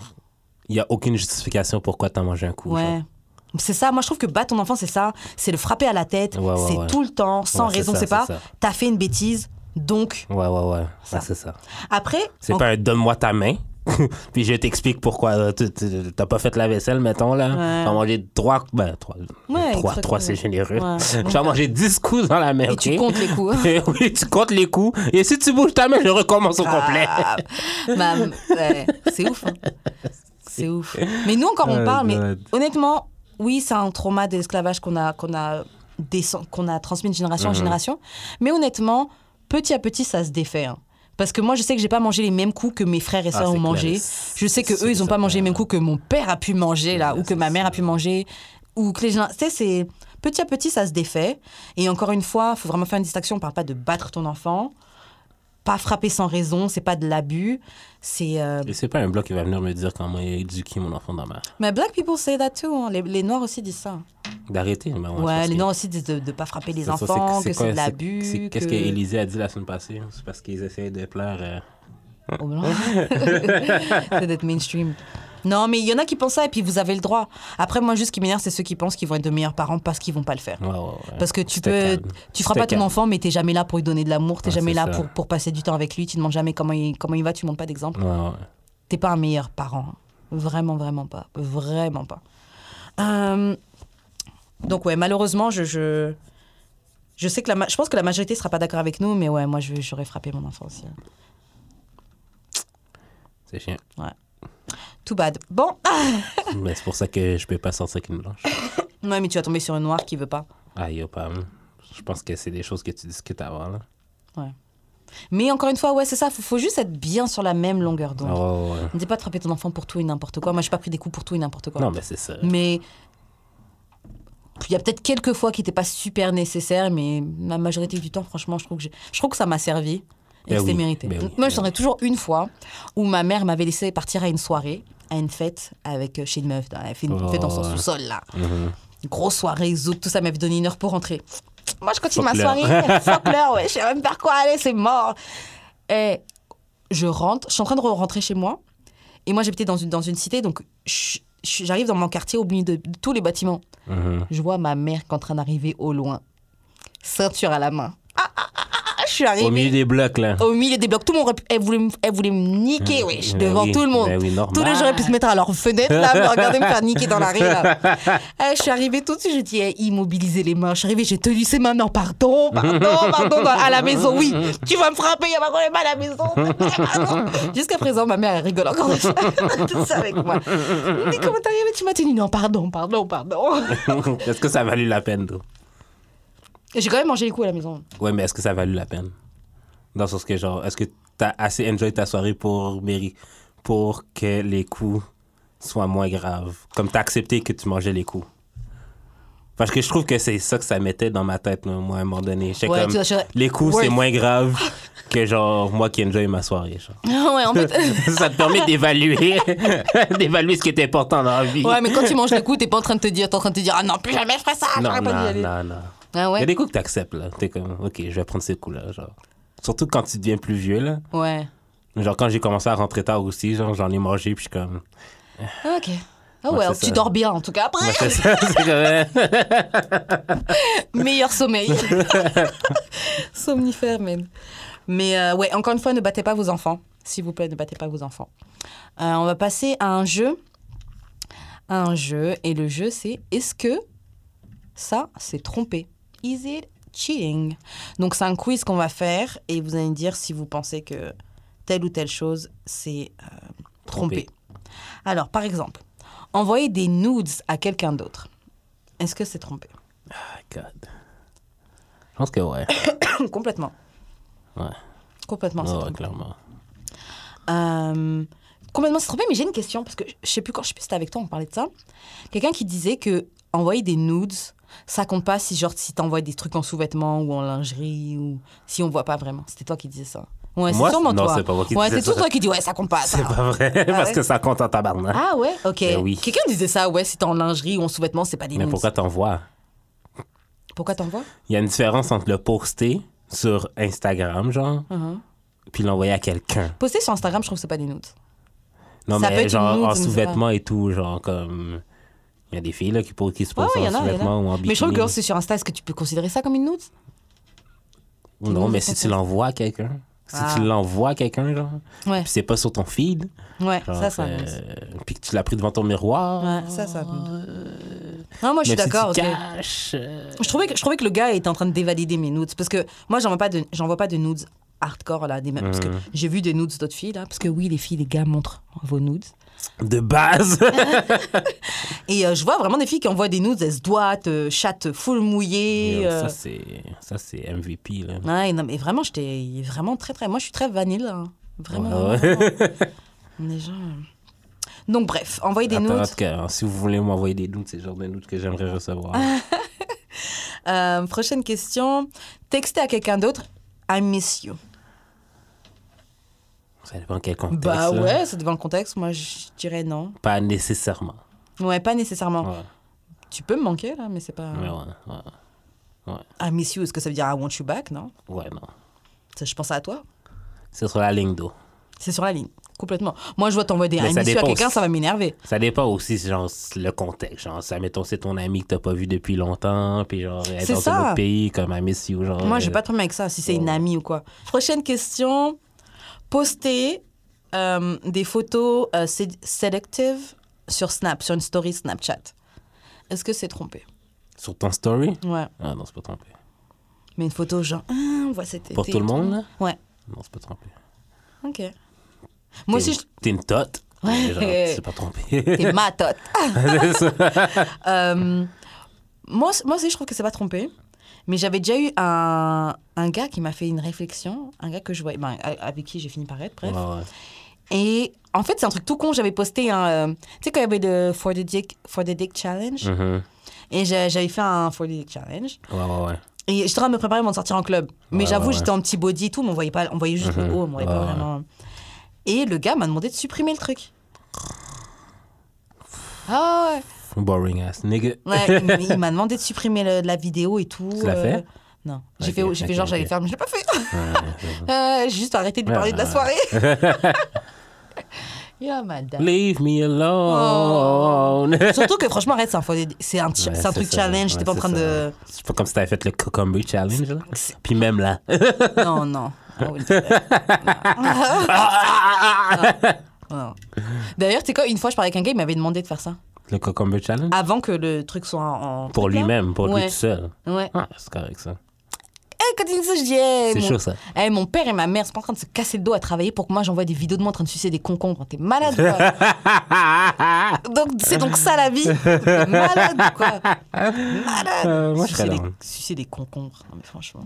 il y a aucune justification pourquoi t'as mangé un coup ouais. c'est ça moi je trouve que battre ton enfant c'est ça. C'est le frapper à la tête Ouais, ouais, c'est ouais. tout le temps sans raison c'est pas t'as fait une bêtise donc ouais ouais ouais Ça. Ouais, c'est ça après c'est en- pas un donne-moi ta main puis je t'explique pourquoi tu- tu- t'as pas fait la vaisselle mettons là Ouais. t'as mangé trois ben trois Ouais, trois, trois c'est généreux Ouais. tu as mangé 10 coups dans la main et tu comptes les coups oui, tu comptes les coups. Et si tu bouges ta main, je recommence au complet. Ah, bah, ouais, c'est ouf. hein. C'est ouf. Mais nous encore on Oh parle, mais God. honnêtement, oui, c'est un trauma d'esclavage qu'on a, qu'on a, descend- qu'on a transmis de génération en Mhm. génération. Mais honnêtement, petit à petit, ça se défait. hein. Parce que moi, je sais que j'ai pas mangé les mêmes coups que mes frères et Ah, sœurs c'est ont mangé. Je sais que C'est- eux, ils ont pas mangé les mêmes coups que mon père a pu manger là, ou que ma mère a pu manger, ou que les gens. Tu sais, c'est petit à petit, ça se défait. Et encore une fois, faut vraiment faire une distinction. On parle pas de battre ton enfant, pas frapper sans raison. C'est pas de l'abus. C'est. euh, Et c'est pas un bloc qui va venir me dire comment éduquer mon enfant dans ma. Mais black people say that too. hein. Les, les noirs aussi disent ça. D'arrêter. Ouais, les noirs aussi disent de ne pas frapper les ça, enfants, que c'est de l'abus. Qu'est-ce que- qu'Élisée a dit la semaine passée C'est parce qu'ils essayaient de plaire. euh, Au blanc. c'est d'être mainstream. Non, mais il y en a qui pensent ça et puis vous avez le droit. Après, moi, juste ce qui m'énerve, c'est ceux qui pensent qu'ils vont être de meilleurs parents parce qu'ils vont pas le faire. Ouais, ouais, ouais. Parce que tu peux, calme. tu feras pas ton calme. enfant, mais t'es jamais là pour lui donner de l'amour, t'es Ouais, jamais là pour, pour passer du temps avec lui, tu demandes jamais comment il, comment il va, tu montres pas d'exemple. T'es pas un meilleur parent. Vraiment, vraiment pas. Vraiment pas. Euh, donc, ouais, malheureusement, je, je, Je sais que la, je pense que la majorité sera pas d'accord avec nous, mais ouais, moi, j'aurais frappé mon enfant aussi. C'est chiant. Too bad. Bon. Mais c'est pour ça que je peux pas sortir avec une blanche. Ouais, mais tu vas tomber sur une noire qui veut pas. Ah, yo, pas. Je pense que c'est des choses que tu discutes avant, là. Mais encore une fois, ouais, c'est ça. Faut, faut juste être bien sur la même longueur d'onde. Ouais, ouais. Ne dis pas de frapper ton enfant pour tout et n'importe quoi. Moi, j'ai pas pris des coups pour tout et n'importe quoi. Non, mais c'est ça. Mais il y a peut-être quelques fois qui n'étaient pas super nécessaires, mais la majorité du temps, franchement, je trouve que, je trouve que ça m'a servi et Ben que c'était oui, mérité. ben oui, Moi, j'en ai toujours une fois où ma mère m'avait laissé partir à une soirée, à une fête avec euh, chez une meuf. Elle fait une Oh, fête dans son sous-sol, là. Mhm. Une grosse soirée, zouk, tout ça m'avait donné une heure pour rentrer. Moi, je continue Fuck ma soirée. Fuck l'heure, ouais. Je sais même pas quoi aller, c'est mort. Et je rentre, je suis en train de rentrer chez moi. Et moi, j'habitais dans une, dans une cité, donc j'arrive dans mon quartier au milieu de, de tous les bâtiments. Je vois ma mère qui est en train d'arriver au loin, ceinture à la main. Ah, ah, ah, Au milieu des blocs, là. au milieu des blocs. Tout le monde, elle voulait, me- elle voulait me niquer, wesh, Ben devant oui, tout le monde. oui, normal. Tous les gens auraient pu se mettre à leur fenêtre, là, me regarder me faire niquer dans la rue, là. Eh, je suis arrivée tout de suite, je dis, eh, immobiliser les mains. Je suis arrivée, j'ai tenu ses mains. Non, pardon, pardon, pardon, à la maison, oui. Tu vas me frapper, il y a pas problème à la maison. Jusqu'à présent, ma mère, elle rigole encore de ça, de ça avec moi. Dit, comment t'es arrivée, tu m'as tenu. Non, pardon, pardon, pardon. est-ce que ça a valu la peine, toi? J'ai quand même mangé les coups à la maison. Ouais, mais est-ce que ça a valu la peine? Dans le sens que, genre, est-ce que t'as assez enjoy ta soirée pour, méri- pour que les coups soient moins graves? Comme t'as accepté que tu mangeais les coups? Parce que je trouve que c'est ça que ça mettait dans ma tête, moi, à un moment donné. J'étais Ouais, comme, tu vois, je- les coups, c'est Worth. moins grave que, genre, moi qui enjoy ma soirée, genre. ouais, en fait. ça te permet d'évaluer, d'évaluer ce qui est important dans la vie. Ouais, mais quand tu manges le coup, t'es pas en train de te dire, t'es en train de te dire, ah non, plus jamais je ferai ça, non, j'aurais pas dû y non, aller. non, non. Ah Il y a ouais? des coups que t'acceptes, là. T'es comme, OK, je vais prendre ces coups-là, genre. Surtout quand tu deviens plus vieux, là. Ouais. Genre, quand j'ai commencé à rentrer tard aussi, genre, j'en ai mangé, puis je suis comme... Ah, Ok. Ah Ouais, ouais, c'est tu ça. dors bien en tout cas. Après, c'est ça, c'est comme... meilleur sommeil. Somnifère, man. Mais euh, ouais, encore une fois, ne battez pas vos enfants. S'il vous plaît, ne battez pas vos enfants. Euh, on va passer à un jeu. À un jeu. Et le jeu, c'est est-ce que ça, c'est trompé? Is it cheating? Donc, c'est un quiz qu'on va faire et vous allez me dire si vous pensez que telle ou telle chose, c'est euh. Alors, par exemple, envoyer des nudes à quelqu'un d'autre. Est-ce que c'est trompé? Ah, God. Je pense que ouais. Complètement. Ouais. Complètement, c'est Ouais, clairement. Euh, complètement, c'est trompé, mais j'ai une question, parce que je sais plus quand, je sais plus si c'était avec toi, on parlait de ça. Quelqu'un qui disait que envoyer des nudes, ça compte pas si, genre, si t'envoies des trucs en sous-vêtements ou en lingerie ou si on voit pas vraiment. C'était toi qui disais ça. Ouais, c'est Moi, sûrement non, toi. c'est pas moi qui ouais, c'est tout toi qui dis, ouais, ça compte pas. C'est pas vrai, parce ouais? que ça compte en tabarnak. Ah ouais, ok. Ben oui. Quelqu'un disait ça, ouais, si t'es en lingerie ou en sous-vêtements, c'est pas des Mais pourquoi t'envoies? Pourquoi t'envoies? Il y a une différence entre le poster sur Instagram, genre, Uh-huh. puis l'envoyer à quelqu'un. Poster sur Instagram, je trouve que c'est pas des nudes. Non, Ça peut mais être genre nude, en sous-vêtements et tout, genre comme... Il y a des filles là, qui, pour- qui se Ouais, posent ouais, y en sous-vêtements ou en bikini. Mais je trouve que c'est sur Insta, est-ce que tu peux considérer ça comme une nude? Non, mais si tu l'envoies à quelqu'un, si Ah. tu l'envoies à quelqu'un, genre, Ouais, puis c'est pas sur ton feed, ouais, genre, ça, ça. euh, puis que tu l'as pris devant ton miroir, Ouais, ça, ça. Non, moi, je suis si d'accord. caches, euh, Je trouvais, que, je trouvais que le gars était en train de dévalider mes nudes. Parce que moi, j'envoie pas de, j'envoie pas de nudes hardcore, là. Des, Parce que Mhm. j'ai vu des nudes d'autres filles, là. Parce que oui, les filles, les gars montrent vos nudes. De base. Et euh, je vois vraiment des filles qui envoient des nudes, elles se doigtent, euh, chatte full mouillée. euh. Ça, c'est MVP, là. Ouais, non, mais vraiment, j'étais vraiment très, très. Moi, je suis très vanille, là. Vraiment. Ouais, vraiment. Les gens. euh. Donc, bref, envoyer des nudes. si vous voulez m'envoyer des doutes, c'est le genre de doutes que j'aimerais recevoir. Euh, prochaine question. Texter à quelqu'un d'autre, I miss you. Ça dépend quel contexte. Bah ouais, c'est devant le contexte. Moi, je dirais non. Pas nécessairement. Ouais, pas nécessairement. Ouais, Tu peux me manquer, là, mais c'est pas. mais ouais, ouais. I miss you, est-ce que ça veut dire I want you back, non? Ouais, non. Ça, Je pense à toi. C'est sur la ligne d'eau. C'est sur la ligne, complètement. Moi, je vois t'envoyer des I ça miss you à dépend quelqu'un, ça va m'énerver. Ça dépend aussi, genre, le contexte. Genre, ça, mettons, c'est ton ami que t'as pas vu depuis longtemps, puis genre, elle est C'est dans ça. un autre pays, comme I miss you, genre. Moi, j'ai euh, pas de problème avec ça, si c'est une ouais. amie ou quoi. Prochaine question. Poster euh, des photos euh, sur Snap, sur une story Snapchat. Est-ce que c'est trompé? Sur ton story? Ouais. Ah non, c'est pas trompé. Mais une photo, genre, ah, on voit Pour tout le monde, là? Ouais. Non, c'est pas trompé. Ok. Moi aussi, je... T'es une tote? Ouais. C'est pas trompé. t'es ma tote. Euh, moi, moi aussi, je trouve que c'est pas trompé. Mais j'avais déjà eu un, un gars qui m'a fait une réflexion, un gars que je voyais, ben, avec qui j'ai fini par être, bref. Ouais, ouais. Et en fait, c'est un truc tout con. J'avais posté un. euh, tu sais, quand il y avait le For the Dick, for the Dick Challenge? Mhm. Et j'avais fait un For the Dick Challenge. Ouais, ouais, ouais. Et j'étais en train de me préparer pour me sortir en club. Mais Ouais, j'avoue, ouais, j'étais en petit body et tout, mais on voyait, pas, on voyait juste Mhm. le haut, on voyait pas vraiment. Et le gars m'a demandé de supprimer le truc. Ah ouais. Boring ass nigga. Ouais, il m'a- il m'a demandé de supprimer le- la vidéo et tout. Tu l'as euh, fait Non. J'ai Ok, fait, j'ai fait ok, genre, j'allais ok. faire, mais je l'ai pas fait. Euh, j'ai juste arrêté de lui Ouais, parler de la ouais. soirée. yeah, madame. Leave me alone. Surtout que franchement, arrête, c'est un, faux- c'est un, Ouais, c'est un c'est truc ça. challenge. T'es Ouais, pas en c'est train ça. de. C'est pas comme si t'avais fait le cucumber challenge, là. C'est- Puis même là. Non, non. I wouldn't do that. Non. D'ailleurs, tu sais quoi, une fois, je parlais avec un gars, il m'avait demandé de faire ça. Le cucumber challenge? Avant que le truc soit en. pour lui-même, pour Ouais. lui tout seul. Ouais. Ah, c'est correct, ça. Eh, quand il dit ça, je dis, C'est mon... chaud, ça. eh, mon père et ma mère sont pas en train de se casser le dos à travailler pour que moi j'envoie des vidéos de moi en train de sucer des concombres. T'es malade, quoi. donc, c'est donc ça la vie. T'es malade, quoi. Malade. Euh, moi, je sucer, serais des, sucer des concombres. Non, mais franchement.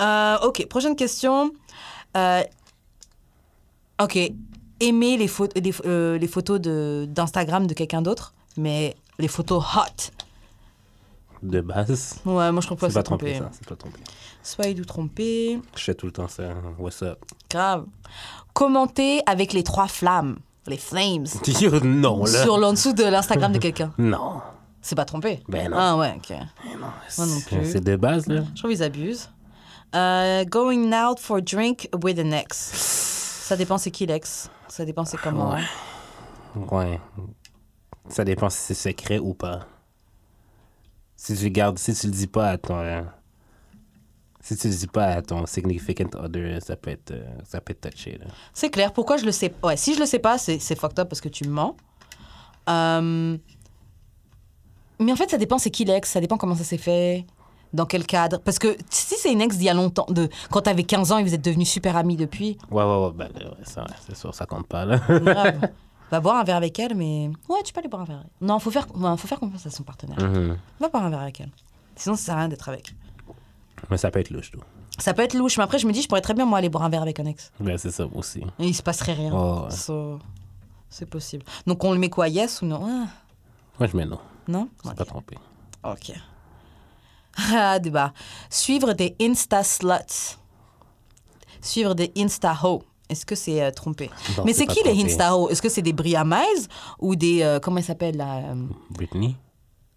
Euh, ok, prochaine question. Euh, ok, aimer les, pho- les, euh, les photos de- d'Instagram de, quelqu'un d'autre, mais les photos hot. De base. Ouais, moi je trouve pas C'est trompé, trompé. C'est pas trompé. Soyez du trompé. Je fais tout le temps ça. What's up? Grave. Commenter avec les trois flammes, les flames, Yo, non, là. sur l'en dessous de l'Instagram de quelqu'un. Non. C'est pas trompé. Ben non. Ah ouais, ok. non Moi non plus. C'est de base, là. Je trouve qu'ils abusent. Euh, going out for a drink with an ex. Ça dépend c'est qui l'ex. Ça dépend c'est comment. Ouais. Ouais. Ça dépend si c'est secret ou pas. Si tu gardes, si tu le dis pas à ton. euh, Si tu le dis pas à ton significant other, ça peut être, euh, ça peut être touché, là. C'est clair. Pourquoi je le sais Ouais, si je le sais pas, c'est c'est fucked up parce que tu mens. Euh, Mais en fait, ça dépend c'est qui l'ex, ça dépend comment ça s'est fait, dans quel cadre? Parce que si c'est une ex d'il y a longtemps, de quand t'avais 15 ans et vous êtes devenus super amis depuis, Ouais, ouais, ouais. Ben, ouais, ouais, c'est sûr, ça compte pas, là. grave. Va boire un verre avec elle, mais ouais, tu peux aller boire un verre. Non, faut faire, ouais, faut faire confiance à son partenaire. Mhm. Va boire un verre avec elle. Sinon, ça sert à rien d'être avec. Mais ça peut être louche, tout. Ça peut être louche, mais après, je me dis, je pourrais très bien, moi, aller boire un verre avec un ex. Ben, c'est ça aussi. Et il se passerait rien. Oh, ouais. So, c'est possible. Donc, on le met quoi, yes ou non? Ah, Moi, je mets non. Non? C'est Ok. pas trompé. Ok. Ah, débat. Suivre des Insta sluts. Suivre des Insta ho. Est-ce que c'est euh, trompé? Non, Mais c'est qui les. Insta ho? Est-ce que c'est des Briamaises ou des. euh, comment ils s'appellent là euh, Britney?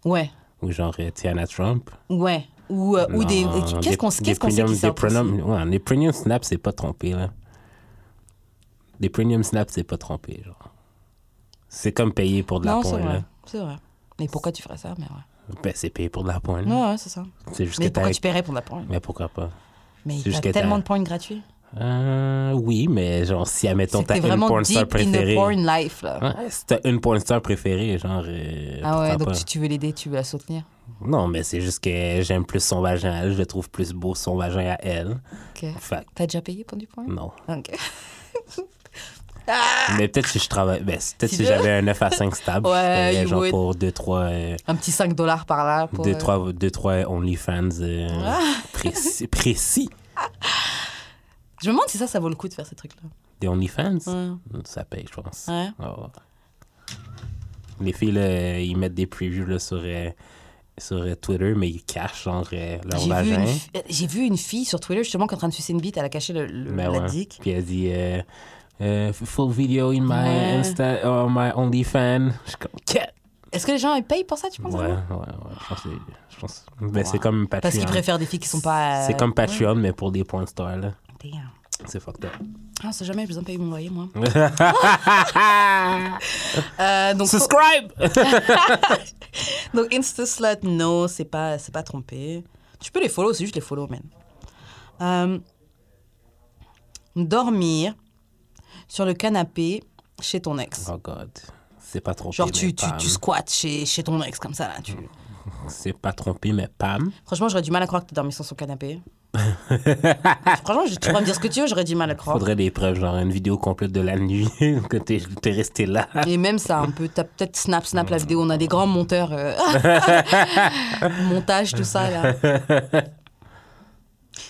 Ouais. Ou genre euh, Tiana Trump? Ouais. Ou, ou des. Qu'est-ce qu'on qu'est-ce qu'on sait qui des premium- ouais, Les premium snap, c'est pas trompé, là. Les premium snap, c'est pas trompé, genre. C'est comme payer pour de la Non, c'est pointe, vrai. là. C'est vrai. Mais pourquoi tu ferais ça? Mais ouais. Ben, c'est payer pour de la pointe. Ouais, ouais, c'est ça. C'est juste Mais que pourquoi tu paierais pour de la porn Mais pourquoi pas? Mais t'as juste que tellement de porn gratuits. Euh, oui, mais genre, si, admettons, t'as une porn star préférée... porn life, là. Ouais, si t'as une porn star préférée, genre... euh, Ah ouais, donc tu, tu veux l'aider, tu veux la soutenir. Non, mais c'est juste que j'aime plus son vagin à elle, je le trouve plus beau son vagin à elle. Ok. Fait T'as déjà payé pour du porn non. Ok. Mais peut-être si je travaille... Ben, peut-être si j'avais un 9 à 5 stable, Ouais, je you genre would. pour 2-3... Un petit 5 dollars par là. Pour, Deux, euh, trois, OnlyFans euh, Ah. précis, précis. Je me demande si ça, ça vaut le coup de faire ces trucs-là. Des OnlyFans, Ouais. ça paye, je pense. Ouais. Ouais. Les filles, là, ils mettent des previews là, sur, euh, sur euh, Twitter, mais ils cachent genre, euh, leur vagin. euh, j'ai vu une fille sur Twitter justement qui est en train de sucer une bite, elle a caché le, le- Mais la ouais. dick. Puis elle dit euh, euh, full video in my Ouais. Insta, oh, my OnlyFans. Je suis comme, Quête! Est-ce que les gens ils payent pour ça, tu Ouais, penses ouais, ouais. vraiment Je pense que je pense- ben, c'est comme Patreon. Parce qu'ils préfèrent des filles qui sont pas. euh, C'est comme Patreon, mais pour des porn stars, là. ouais. Damn. C'est fucked up. Ah, c'est jamais, j'ai besoin de payer mon loyer, moi. Euh, donc, Subscribe! donc Insta slut, non, c'est pas, c'est pas trompé. Tu peux les follow, c'est juste les follow, man. Euh, dormir sur le canapé chez ton ex. Oh god. C'est pas trompé. Genre, tu, tu, tu squattes chez, chez ton ex comme ça, là. Tu... C'est pas trompé, mais Pam. Franchement, j'aurais du mal à croire que tu dormais sur son canapé. Franchement, je- tu pourras me dire ce que tu veux, j'aurais du mal à croire. Faudrait des preuves, genre une vidéo complète de la nuit, que t'es t'es resté là. Et même ça, un peu, t'as peut-être snap, snap la vidéo. On a des grands monteurs. euh, Montage, tout ça, là.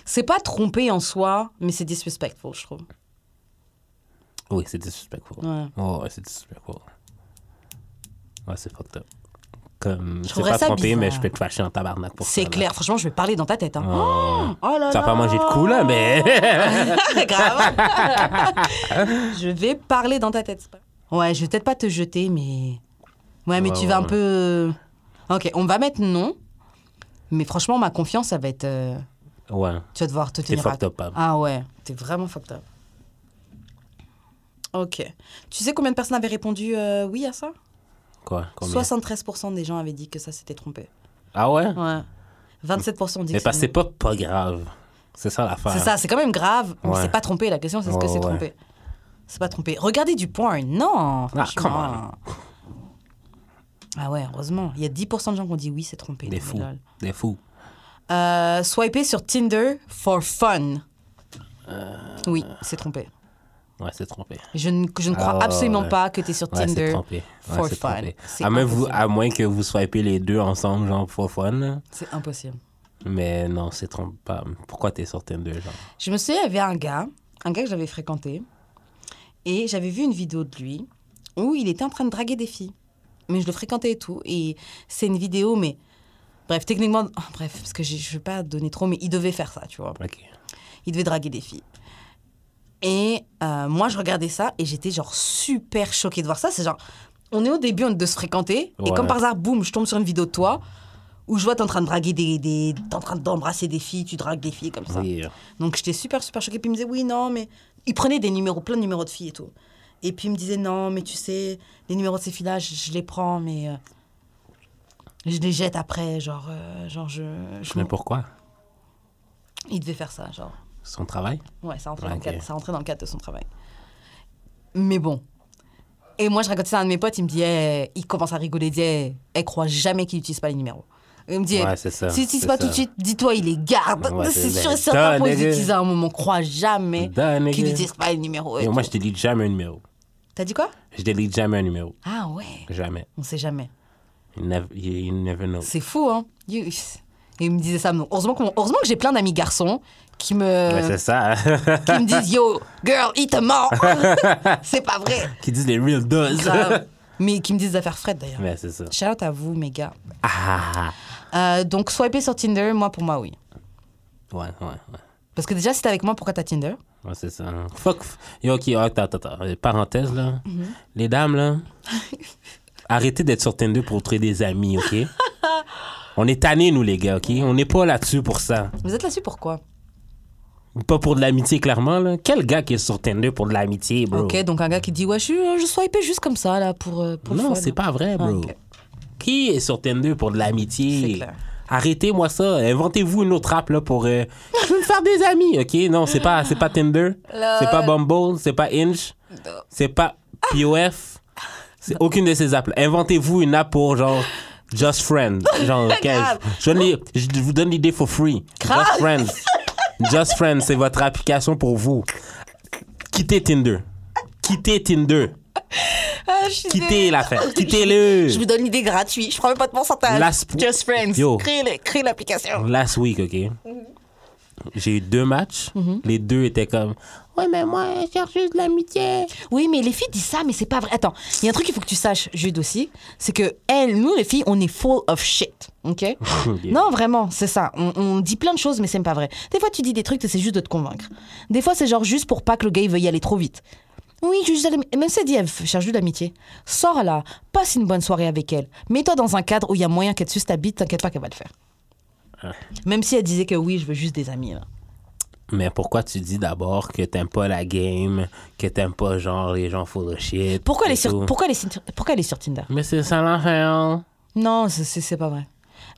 C'est pas trompé en soi, mais c'est disrespectful, je trouve. Oui, c'est disrespectful. Ouais. Oh, ouais, c'est disrespectful. Ouais, c'est fucked up. Comme, je sais trouverais pas trompé, mais je peux te fâcher en tabarnak pour ça. C'est là. clair, franchement, je vais parler dans ta tête. Hein. Oh. Oh là Ça va pas manger de coups, là, mais. Grave. je vais parler dans ta tête. Ouais, je vais peut-être pas te jeter, mais. Ouais, mais Ouais, tu vas un peu. Ok, on va mettre non. Mais franchement, ma confiance, ça va être. euh, ouais, Tu vas devoir te t'es tenir à fucked up, Pam. Ah ouais, t'es vraiment fucked up. Ok. Tu sais combien de personnes avaient répondu euh, oui à ça? Quoi? Combien? 73% des gens avaient dit que ça s'était trompé. Ah ouais? Ouais. 27% dit Mais que parce que c'est c'est pas, pas grave. C'est ça l'affaire. C'est ça, c'est quand même grave, mais c'est pas trompé. La question, c'est ce que c'est ouais. trompé. C'est pas trompé. Regardez du porn, non. Ah, franchement. Ah ouais, heureusement. Il y a 10% de gens qui ont dit oui, c'est trompé. Des fous. Des fous. Euh, swiper sur Tinder for fun. Euh. Oui, c'est trompé. Ouais, c'est trompé. Je ne, je ne crois Ah, absolument ouais. pas que tu es sur Ouais, Tinder. trompé. For fun. À, moins vous, à moins que vous swipez les deux ensemble, genre, for fun. C'est impossible. Mais non, c'est trompé. Pourquoi t'es sur Tinder, genre? Je me souviens, il y avait un gars, un gars que j'avais fréquenté, et j'avais vu une vidéo de lui où il était en train de draguer des filles. Mais je le fréquentais et tout, et c'est une vidéo, mais bref, techniquement, oh, bref, parce que je ne vais pas donner trop, mais il devait faire ça, tu vois. Ok. Il devait draguer des filles. Et euh, moi, je regardais ça et j'étais genre super choquée de voir ça. C'est genre, on est au début on- de se fréquenter et comme par hasard, boum, je tombe sur une vidéo de toi où je vois t'es en train de draguer des, des t'es en train d'embrasser des filles, tu dragues des filles comme ça. Oui. Donc j'étais super super choquée. Puis il me disait oui non mais il prenait des numéros, plein de numéros de filles et tout. Et puis il me disait non mais tu sais les numéros de ces filles là je, je les prends mais euh, je les jette après genre euh, genre je, je Mais pourquoi? il devait faire ça genre. Son travail? Ouais, ça rentrait, Ouais, dans, le cadre, ça rentrait dans le cadre de son travail. Mais bon. Et moi, je racontais ça à un de mes potes, il me dit, eh, il commence à rigoler, il dit, eh, elle croit jamais qu'il n'utilise pas les numéros. Il me dit, Ouais, ça. s'il n'utilise c'est pas ça. tout de suite, dis-toi, il les garde. Ouais, c'est sûr et certain pour les utiliser à un moment. Crois jamais qu'il n'utilise pas les numéros. et moi, je délite jamais un numéro. T'as dit quoi? Je délite jamais un numéro. Ah ouais, Jamais. on sait jamais. You never, you, never know. C'est fou, hein You- Et il me disait ça. Heureusement, que- heureusement que j'ai plein d'amis garçons qui me, Ouais, ça. qui me disent, yo, girl, il te ment. c'est pas vrai. Qui disent les real does. Mais qui me disent des affaires frettes d'ailleurs. Ouais, c'est ça. Shout out à vous, mes gars. Ah! Euh, donc, swiper sur Tinder, moi, pour moi, oui. Ouais, ouais, ouais. Parce que déjà, si t'es avec moi, pourquoi t'as Tinder? Ouais, c'est ça. Fuck. Yo, ok, attends, attends, attends. Parenthèse, là. Mhm. Les dames, là. arrêtez d'être sur Tinder pour trouver des amis, ok? On est tannés, nous, les gars, ok? On n'est pas là-dessus pour ça. Vous êtes là-dessus pourquoi Pas pour de l'amitié, clairement, là. Quel gars qui est sur Tinder pour de l'amitié, bro? Ok, donc un gars qui dit, ouais, je, suis- je swipais juste comme ça, là, pour, euh, pour Non, c'est pas vrai, bro. Qui est sur Tinder pour de l'amitié? Arrêtez-moi ça. Inventez-vous une autre app là, pour. euh, Je veux me faire des amis, ok? Non, c'est pas, c'est pas Tinder. C'est pas Bumble. C'est pas Inch. C'est pas POF. C'est aucune de ces apps. Inventez-vous une app pour genre. Just Friends. Genre, ok, Grave. je, vous donne l'idée for free. Grave. Just Friends. Just Friends, c'est votre application pour vous. Quittez Tinder. Quittez Tinder. Ah, Quittez l'affaire. Quittez-le. Je vous donne l'idée gratuite. Je prends même pas de pourcentage. Last- Just Friends. Yo. Crée, le- crée l'application. Last week, OK? J'ai eu deux matchs. Mhm. Les deux étaient comme Ouais, mais moi, je cherche juste l'amitié. Oui, mais les filles disent ça, mais c'est pas vrai. Attends, il y a un truc qu'il faut que tu saches, Jude aussi. C'est que, elles, nous, les filles, on est full of shit. OK? Non, vraiment, c'est ça. On, on dit plein de choses, mais c'est pas vrai. Des fois, tu dis des trucs, c'est juste de te convaincre. Des fois, c'est genre juste pour pas que le gars il veuille y aller trop vite. Oui, juste Même si elle dit, elle cherche juste l'amitié. Sors là, passe une bonne soirée avec elle. Mets-toi dans un cadre où il y a moyen qu'elle te suce ta bite, t'inquiète pas qu'elle va le faire. Même si elle disait que oui, je veux juste des amis. Là. Mais pourquoi tu dis d'abord que t'aimes pas la game, que t'aimes pas genre les gens full of shit? Pourquoi elle, et est sur, tout? pourquoi, sur, pourquoi elle est sur Tinder? Mais c'est ça l'enfer. Non, c'est- pas vrai.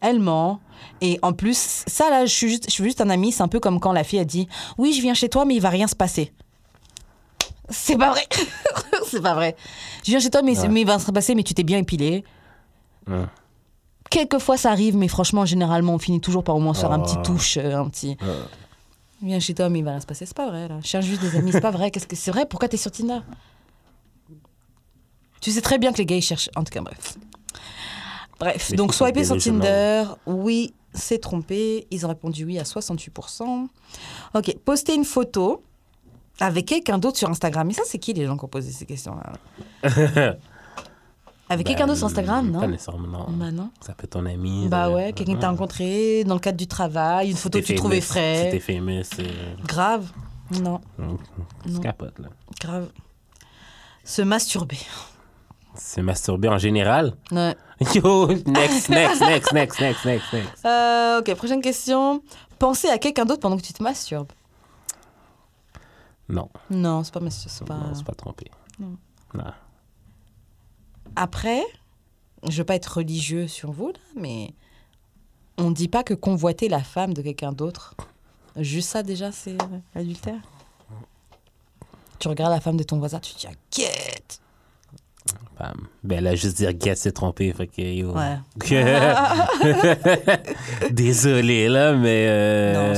Elle ment. Et en plus, ça là, je suis juste, je suis juste un ami. C'est un peu comme quand la fille a dit Oui, je viens chez toi, mais il va rien se passer. C'est pas vrai. c'est pas vrai. Je viens chez toi, mais, Ouais. mais il va se passer, mais tu t'es bien épilé. Ouais. Quelquefois, ça arrive, mais franchement, généralement, on finit toujours par au moins faire un Oh. petit touche, euh, un petit. Viens chez toi, mais il va rien se passer. C'est pas vrai, là. Je cherche juste des amis. C'est pas vrai. Qu'est-ce que c'est vrai? Pourquoi t'es sur Tinder? Tu sais très bien que les gars, ils cherchent. En tout cas, bref. Bref, Mais donc swiper sur. Tinder, oui, c'est trompé. Ils ont répondu oui à 68%. Ok, poster une photo avec quelqu'un d'autre sur Instagram. Mais ça, c'est qui les gens qui ont posé ces questions-là? Avec quelqu'un d'autre sur Instagram, Ben, Pas non nécessairement, non. Bah non. Ça peut être ton ami. Bah ouais, quelqu'un que t'as rencontré dans le cadre du travail, une Si photo que tu trouvais famous, Si t'es frais. famous, c'est. Grave. Non, C'est Non. capote, là. grave. Se masturber. Se masturber en général? Ouais. Yo, next, next, next, next, next, next, next. Euh, ok, prochaine question. Penser à quelqu'un d'autre pendant que tu te masturbes. Non, Non, c'est pas masturber. c'est pas- non, c'est pas trompé. Non. Non. Après, je veux pas être religieux sur vous, là, mais on dit pas que convoiter la femme de quelqu'un d'autre, juste ça déjà, c'est adultère. Tu regardes la femme de ton voisin, tu te dis, ah, get Bam. Ben là, juste dire get, c'est trompé. Fait que, yo. Ouais. Désolé, là, mais. euh, Non,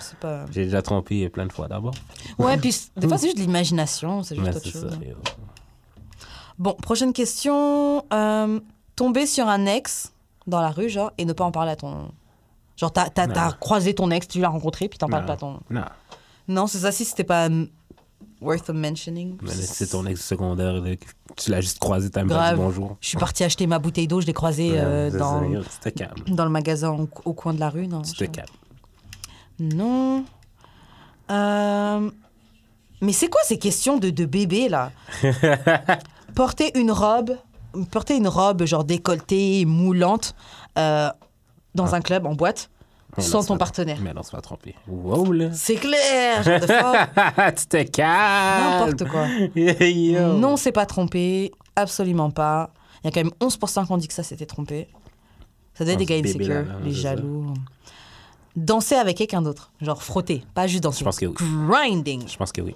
c'est pas, pas. J'ai déjà trompé plein de fois d'abord. Ouais, puis des fois, c'est juste de l'imagination, c'est juste Mais autre chose. ça. Bon, prochaine question. Euh, tomber sur un ex dans la rue, genre, et ne pas en parler à ton. Genre, t'as, t'as, t'as croisé ton ex, tu l'as rencontré, puis t'en parles pas à ton. Non. Non, c'est ça, si c'était pas worth of mentioning. Mais c'est ton ex secondaire, tu l'as juste croisé, t'as même pas dit bonjour. Je suis partie acheter ma bouteille d'eau, je l'ai croisée euh, Ouais, dans, dans le magasin au, au coin de la rue. Non, C'était je- calme. Non. Euh, Mais c'est quoi ces questions de, de bébé, là? Porter une robe, porter une robe genre décolletée, moulante, euh, dans un club, en boîte, Mais sans ton partenaire. Mais non, c'est pas. Wow, là. C'est clair, genre de fuck. C'était calme. N'importe quoi. Yo. Non, c'est pas trompé, absolument pas. Il y a quand même 11% qui ont dit que ça s'était trompé. Ça doit être Ah, des gars insécures, là, les c'est ça. jaloux. Danser avec quelqu'un d'autre, genre frotter, pas juste danser. Je pense que oui. Grinding. Je pense que oui.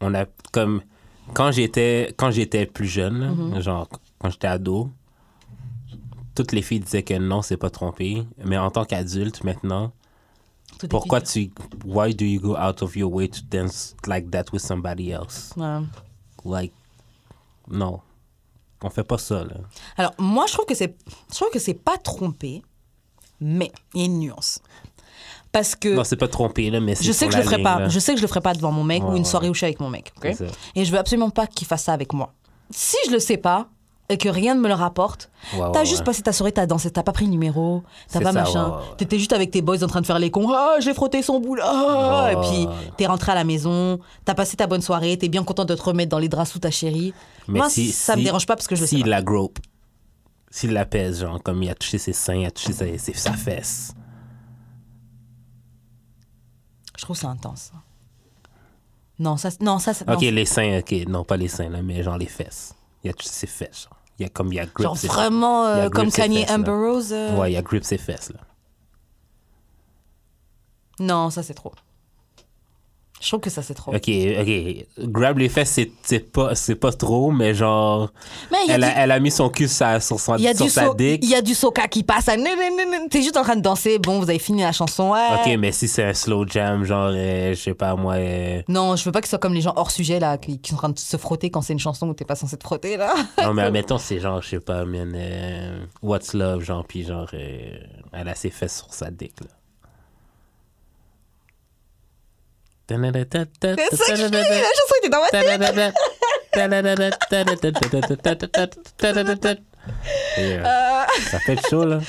On a comme quand j'étais quand j'étais plus jeune, Mm-hmm. genre quand j'étais ado, toutes les filles disaient que non, c'est pas trompé, mais en tant qu'adulte maintenant, Tout pourquoi tu why do you go out of your way to dance like that with somebody else? Ouais. Like non. On fait pas ça là. Alors, moi, je trouve que c'est, je trouve que c'est pas trompé, mais il y a une nuance. Parce que Non, c'est pas trompé là, mais je sais que je le ferai ligne, pas. là. Je sais que je le ferai pas devant mon mec Ouais, ou une ouais. soirée où je suis avec mon mec. ok? C'est ça. Et je veux absolument pas qu'il fasse ça avec moi. Si je le sais pas et que rien ne me le rapporte, Ouais, t'as juste passé ta soirée, t'as dansé, t'as pas pris le numéro, t'as pas ça, machin. T'étais juste avec tes boys en train de faire les cons. Ah, j'ai frotté son bout là. Ah, et puis t'es rentré à la maison, t'as passé ta bonne soirée, t'es bien content de te remettre dans les draps sous ta chérie. Mais moi, si- ça me si- dérange pas parce que je le sais. S'il pas. la grope, s'il la pèse, genre, comme il a touché ses seins, il a touché sa, sa fesse. Je trouve ça intense. Non, ça, non, ça, non, Ok, les seins, ok, non, pas les seins, là, mais genre les fesses. Il a touché ses fesses, genre. Il y a comme, il a grip Genre vraiment y a euh, grip comme Kanye fesses. Amber Rose. euh, Ouais, il a grip ses fesses, là. Non, ça c'est trop. Je trouve que ça c'est trop. Ok, ok. Grab les fesses, c'est, pas, c'est pas trop, mais genre. Mais il y a Elle du, a, elle a mis son cul sur, sa- sur, son- sur sa so- dick. il y a du soca qui passe. T'es juste en train de danser. Bon, vous avez fini la chanson. Ouais. Ok, mais si c'est un slow jam, genre, euh, je sais pas, moi. euh, Non, je veux pas que ce soit comme les gens hors sujet là, qui, qui sont en train de se frotter quand c'est une chanson où t'es pas censé te frotter là. Non, mais admettons, c'est genre, je sais pas, man, euh, What's Love, genre, puis genre, elle a ses fesses sur sa dick, là. C'est ça fait chaud, là.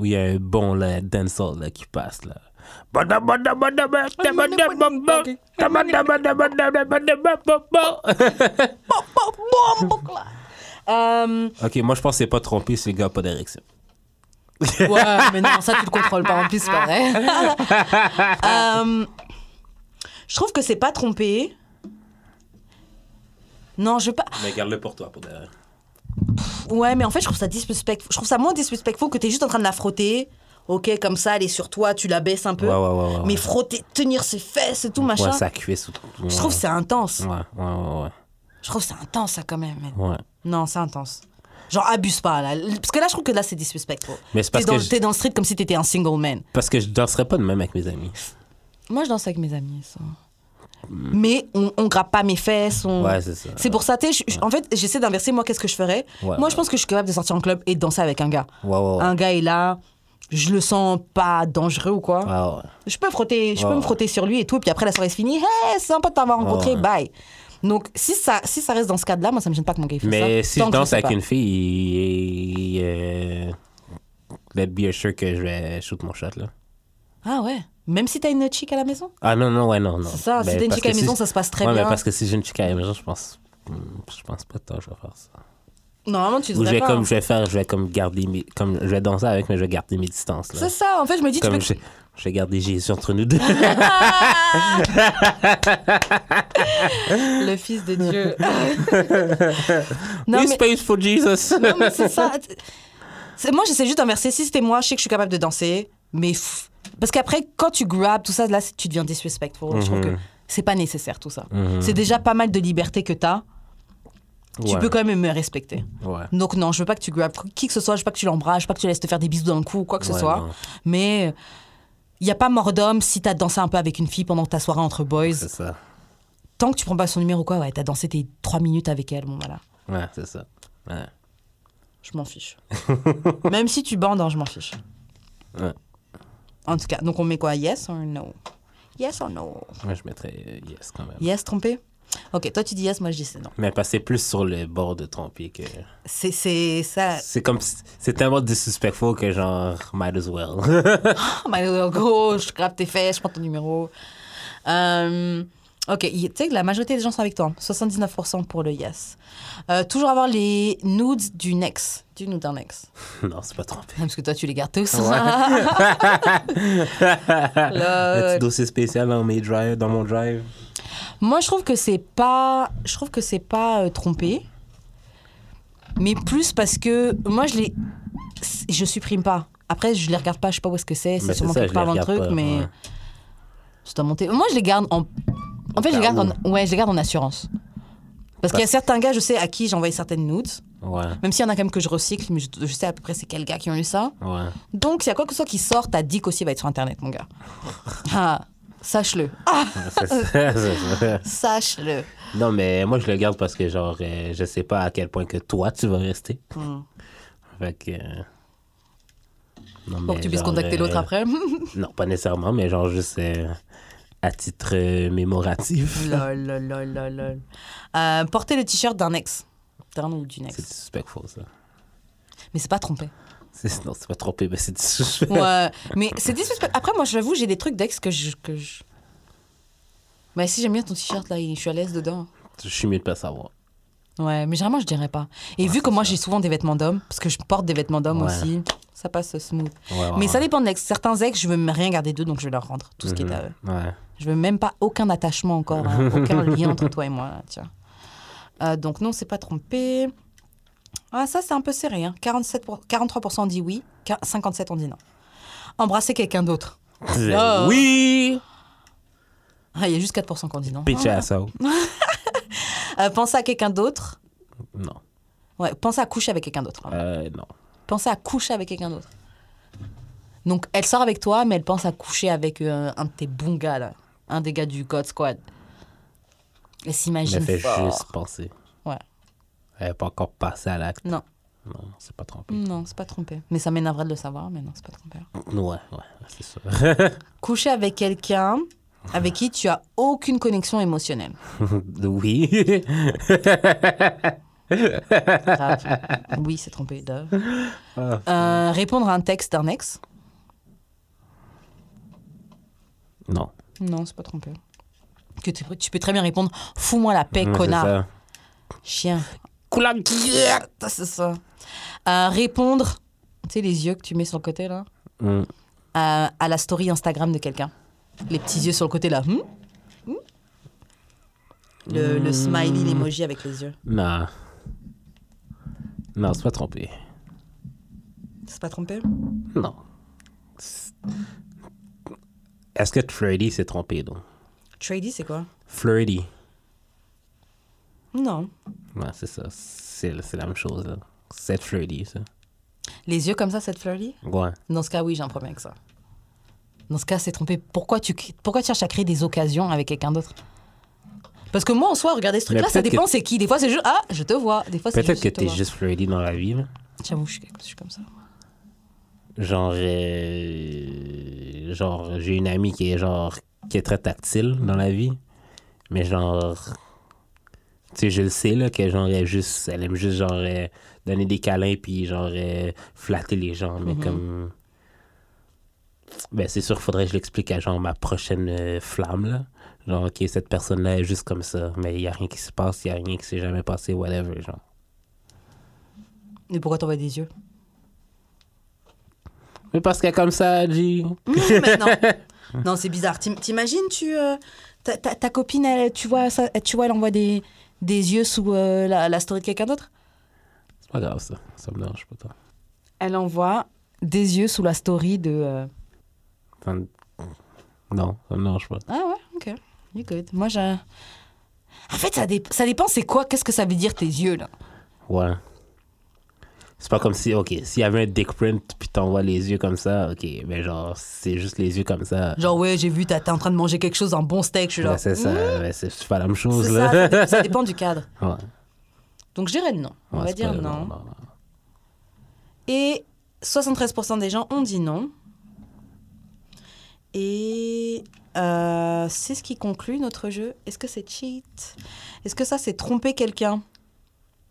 Il y a un bon là, dancehall là, qui passe, là. Ok, moi je pense que c'est pas trompé si le gars pas d'érection. Ouais, mais non, ça tu le contrôles pas en plus, c'est pas vrai. Euh, je trouve que c'est pas trompé. Non, je veux pas. Mais garde-le pour toi, pour derrière. Ouais, mais en fait, je trouve ça disrespectful. Je trouve ça moins disrespectful que t'es juste en train de la frotter. Ok, comme ça, elle est sur toi, tu la baisses un peu. Ouais, ouais, ouais, ouais, Mais frotter, tenir ses fesses et tout, machin. Ouais, sa cuisse. Je trouve que c'est intense. Ouais, ouais, ouais, Je trouve que c'est intense, ça, quand même. ouais. Non, c'est intense. Genre, abuse pas, là. Parce que là, je trouve que là, c'est disrespectful. Mais c'est T'es parce dans, que, je, t'es dans le street comme si t'étais un single man. parce que je danserais pas de même avec mes amis. Moi, je danse avec mes amis, ça. Mais on, on grappe pas mes fesses. On... Ouais, c'est ça. C'est pour ça, tu sais, je- je- en fait, j'essaie d'inverser, moi, qu'est-ce que je ferais? Ouais, Moi, ouais. je pense que je suis capable de sortir en club et de danser avec un gars. Ouais, ouais, ouais. Un gars est là, je le sens pas dangereux ou quoi. Ouais, ouais. Je peux frotter, je Ouais, peux me ouais. frotter sur lui et tout, et puis après la soirée se finit. Hey, c'est sympa de t'avoir rencontré, ouais. bye. Donc, si ça, si ça reste dans ce cadre-là, moi, ça me gêne pas que mon gars fasse Mais ça. si tant je danse avec une fille, euh, let's be assured que je vais shoot mon shot, là. Ah ouais? Même si t'as une chick à la maison? Ah non, non, ouais, non, non. C'est ça, si Ben, t'as une chick à la maison, si- ça se passe très ouais, bien. mais parce que si j'ai une chick à la maison, je pense... hmm, Je pense pas que je vais faire ça. Normalement, tu Ou je devrais vais pas. comme, hein. je vais faire, je vais comme garder mes, comme, je vais danser avec, mais je vais garder mes distances, là. C'est ça, en fait, je me dis, tu Comme peux... je, je vais garder Jésus entre nous deux. Le fils de Dieu. non, We mais, space for Jesus. non, mais c'est ça. Moi, j'essaie juste d'inverser. Si c'était moi, je sais que je suis capable de danser, mais... Parce qu'après, quand tu grabs, tout ça, là, tu deviens disrespectful. Je trouve que Mhm. c'est pas nécessaire, tout ça. Mhm. C'est déjà pas mal de liberté que t'as. Tu Ouais. peux quand même me respecter. Ouais. Donc non, je veux pas que tu grabs qui que ce soit, je veux pas que tu l'embrasses, je veux pas que tu laisses te faire des bisous dans le cou ou quoi que ce soit. non, Mais il y a pas mort d'homme si t'as dansé un peu avec une fille pendant ta soirée entre boys. C'est ça. Tant que tu prends pas son numéro ou quoi, ouais, t'as dansé tes trois minutes avec elle, bon voilà. Ouais, c'est ça. Ouais. Je m'en fiche. Même si tu bandes, hein, je m'en fiche. Ouais. En tout cas, donc on met quoi Yes or no? Yes or no? Moi, je mettrais euh, yes quand même. Yes, trompé? Ok, toi tu dis yes, moi je dis c'est non. Mais passer plus sur le bord de tromper que. C'est, c'est ça. C'est comme. si- C'est tellement disrespectful que genre, might as well. Oh, my little gros, je grappe tes fesses, je prends ton numéro. Euh, ok, tu sais que la majorité des gens sont avec toi. 79% pour le yes. Euh, toujours avoir les nudes du next. Du nude d'un ex. non, c'est pas trompé. Parce que toi, tu les gardes tous. Un Là, petit dossier spécial dans, mes drive, dans mon drive? Moi, je trouve que c'est pas, je trouve que c'est pas euh, trompé, mais plus parce que moi, je les, je supprime pas. Après, je les regarde pas, je sais pas où est-ce que c'est, c'est sûrement quelque part les dans le regarde truc, pas, mais ouais. je dois monter. Moi, je les garde en, en fait, je les garde en, ouais, je les garde en assurance. Parce qu'il y a certains gars, je sais à qui j'ai envoyé certaines nudes, Ouais, même s'il y en a quand même que je recycle, mais je, je sais à peu près c'est quels gars qui ont eu ça. ouais. Donc, s'il y a quoi que ce soit qui sort, ta dick aussi va être sur Internet, mon gars. Ah, sache-le. Ah, sache-le. Non, mais moi, je le garde parce que, genre, euh, je sais pas à quel point que toi, tu vas rester. Hmm. Fait que. euh, non, Pour mais que tu puisses genre, contacter euh, l'autre après. Non, pas nécessairement, mais genre juste euh, à titre euh, mémoratif. lol, lol, lol, lol, lol. Euh, porter le t-shirt d'un ex. D'un ou d'une C'est ex. disrespectful, ça. Mais c'est pas trompé. Non, c'est pas trompé, mais c'est disrespectful. Ouais, mais c'est disrespect. Après, moi, j'avoue, j'ai des trucs d'ex que je. Que je... Mais si j'aime bien ton t-shirt, là, je suis à l'aise dedans. Je suis mieux de pas savoir. Ouais, mais généralement, je dirais pas. Et vu que moi, j'ai souvent des vêtements d'homme, parce que je porte des vêtements d'homme Ouais. aussi, ça passe smooth. Ouais, Mais ça dépend de l'ex. Certains ex, je veux rien garder d'eux, donc je vais leur rendre tout ce qui est à eux. Ouais. Je veux même pas aucun attachement encore, hein, aucun lien entre toi et moi. là, tiens. Euh, donc non, c'est pas trompé. Ah, ça, c'est un peu serré. Hein. 47 pour- 43% ont dit oui, qua- 57 ont dit non. Embrasser quelqu'un d'autre. Oh. Oui! Ah, il y a juste 4% qui ont dit non. Bitch. Euh, penser à quelqu'un d'autre. Non. Ouais, penser à coucher avec quelqu'un d'autre. Euh, non. Penser à coucher avec quelqu'un d'autre. Donc, elle sort avec toi, mais elle pense à coucher avec euh, un de tes bons gars, là. Un des gars du God Squad. Elle s'imagine fait fort. juste penser. Elle n'est pas encore passée à l'acte. Non. Non, c'est pas trompé. Non, c'est pas trompé. Mais ça m'énerverait de le savoir, mais non, c'est pas trompé. Ouais, ouais, c'est sûr. Coucher avec quelqu'un avec qui tu as aucune connexion émotionnelle. oui. Grave. Oui, c'est trompé. Ah. Euh, répondre à un texte d'un ex? non. Non, c'est pas trompé. Que tu, tu peux très bien répondre Fous-moi la paix, Ouais, connard. Chien. Ça, C'est ça. Euh, répondre, tu sais, les yeux que tu mets sur le côté, là, Mm. à, à la story Instagram de quelqu'un. Les petits yeux sur le côté, là. Hmm? Hmm? Le, le smiley, l'emoji avec les yeux. Non. Non, c'est pas trompé. C'est pas trompé? Non. Est-ce que Flirty s'est trompé, donc? Trady, c'est quoi? Flirty. Non. Ouais, c'est ça. C'est la même chose, là. C'est flirty, ça. Les yeux comme ça, cette flirty? Ouais. Dans ce cas, oui, j'ai un problème avec ça. Dans ce cas, c'est trompé. Pourquoi tu, pourquoi tu cherches à créer des occasions avec quelqu'un d'autre? Parce que moi, en soi, regarder ce truc-là, ça dépend que- c'est qui. Des fois, c'est juste Ah, je te vois. Des fois, c'est Peut-être que t'es juste flirty dans la vie. J'avoue, je suis, je suis comme ça. Genre, euh, genre, j'ai une amie qui est genre, qui est très tactile dans la vie, mais genre, sais, je le sais là que genre, elle juste, elle aime juste genre euh, donner des câlins puis genre euh, flatter les gens, mais Mhm. comme, ben c'est sûr, faudrait que je l'explique à genre ma prochaine euh, flamme là, genre, ok, cette personne là est juste comme ça, mais il y a rien qui se passe, il y a rien qui s'est jamais passé, whatever, genre. Mais pourquoi t'envoies des yeux? Mais parce qu'elle est comme ça, dit, Mais non, non c'est bizarre. T'im- T'imagines, tu, ta, ta- ta copine, elle, tu, vois, ça, tu vois, elle envoie des, des yeux sous euh, la, la story de quelqu'un d'autre? C'est pas grave ça, ça me dérange pas toi. Elle envoie des yeux sous la story de. euh, Enfin, non, ça me dérange pas. Ah ouais, ok. You good. Moi, j'ai. En fait, ça, dé- ça dépend, c'est quoi? Qu'est-ce que ça veut dire tes yeux, là? Ouais. C'est pas comme si, ok, s'il y avait un dick print puis t'envoies les yeux comme ça, ok, mais genre, c'est juste les yeux comme ça. Genre, ouais, j'ai vu, t'es en train de manger quelque chose, un bon steak. Je suis genre. Ouais, c'est ça, ouais, c'est pas la même chose, là. ça, dé- ça dépend du cadre. ouais. Donc, je dirais non. On Ouais, va dire pas- non. non, non. Et 73% des gens ont dit non. Et euh, c'est ce qui conclut notre jeu. Est-ce que c'est cheat? Est-ce que ça, c'est tromper quelqu'un?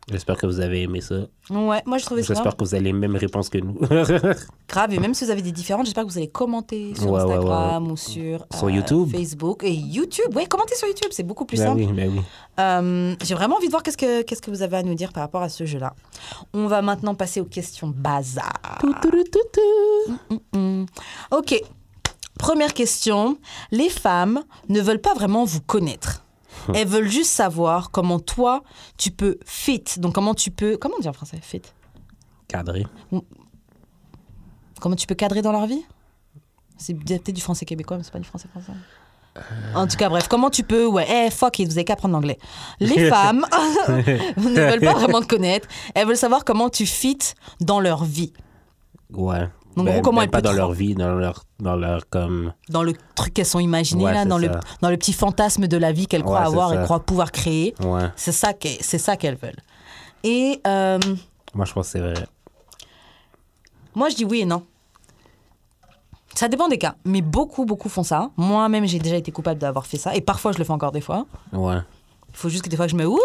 J'espère que vous avez aimé ça. Ouais, moi, je trouvais ça J'espère que vous avez les mêmes réponses que nous. grave. Et même si vous avez des différentes, j'espère que vous allez commenter sur Ouais, ouais, Instagram ou sur, Sur euh, YouTube. Facebook. Et YouTube, ouais, commentez sur YouTube, c'est beaucoup plus ben simple. oui, ben oui. Euh, J'ai vraiment envie de voir qu'est-ce que, qu'est-ce que vous avez à nous dire par rapport à ce jeu-là. On va maintenant passer aux questions bazar. Mm. Ok. Première question. Les femmes ne veulent pas vraiment vous connaître. Elles veulent juste savoir comment toi, tu peux fit. Donc, comment tu peux. Comment dire en français Fit? Cadré. Comment tu peux cadrer dans leur vie? C'est peut-être du français québécois, mais c'est pas du français français. En tout cas, bref, comment tu peux. Ouais, eh, fuck it, vous avez qu'à apprendre l'anglais. Les femmes ne veulent pas vraiment te connaître. Elles veulent savoir comment tu fit dans leur vie. Ouais. Donc, Ben- gros, comment ben pas dans leur vie, dans leur, dans leur comme. Dans le truc qu'elles sont imaginées, Ouais, là, dans le, dans le petit fantasme de la vie qu'elles croient Ouais, avoir et croient pouvoir créer. Ouais. C'est ça qu'elles c'est ça qu'elles veulent. Et euh, Moi, je pense que c'est vrai. moi, je dis oui et non. Ça dépend des cas, mais beaucoup, beaucoup font ça. Moi-même, j'ai déjà été coupable d'avoir fait ça, et parfois, je le fais encore des fois. Ouais. Il faut juste que des fois, je me ouh,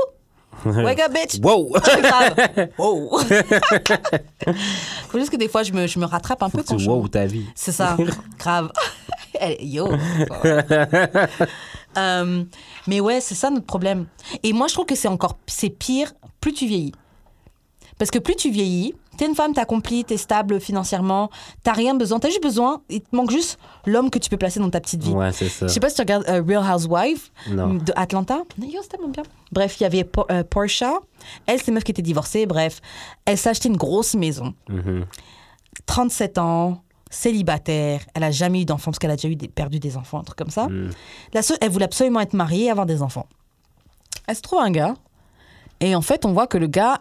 wake up, bitch. Wow! Wow. faut juste que des fois, je me, je me rattrape un peu quand tu je... wow ta vie. C'est ça, grave. Yo. Euh, mais ouais, c'est ça notre problème. Et moi, je trouve que c'est encore c'est pire plus tu vieillis. Parce que plus tu vieillis, t'es une femme, t'es accomplie, t'es stable financièrement, t'as rien besoin, t'as juste besoin, il te manque juste l'homme que tu peux placer dans ta petite vie. Ouais, c'est ça. Je sais pas si tu regardes euh, Real Housewives Non. de Atlanta. Yo, c'était tellement bien. Bref, il y avait Po- euh, Portia. Elle, c'est une meuf qui était divorcée. Bref, elle s'est acheté une grosse maison. Mhm. 37 ans, célibataire. Elle a jamais eu d'enfant parce qu'elle a déjà eu des- perdu des enfants, un truc comme ça. Mm. La elle voulait absolument être mariée et avoir des enfants. Elle se trouve un gars. Et en fait, on voit que le gars,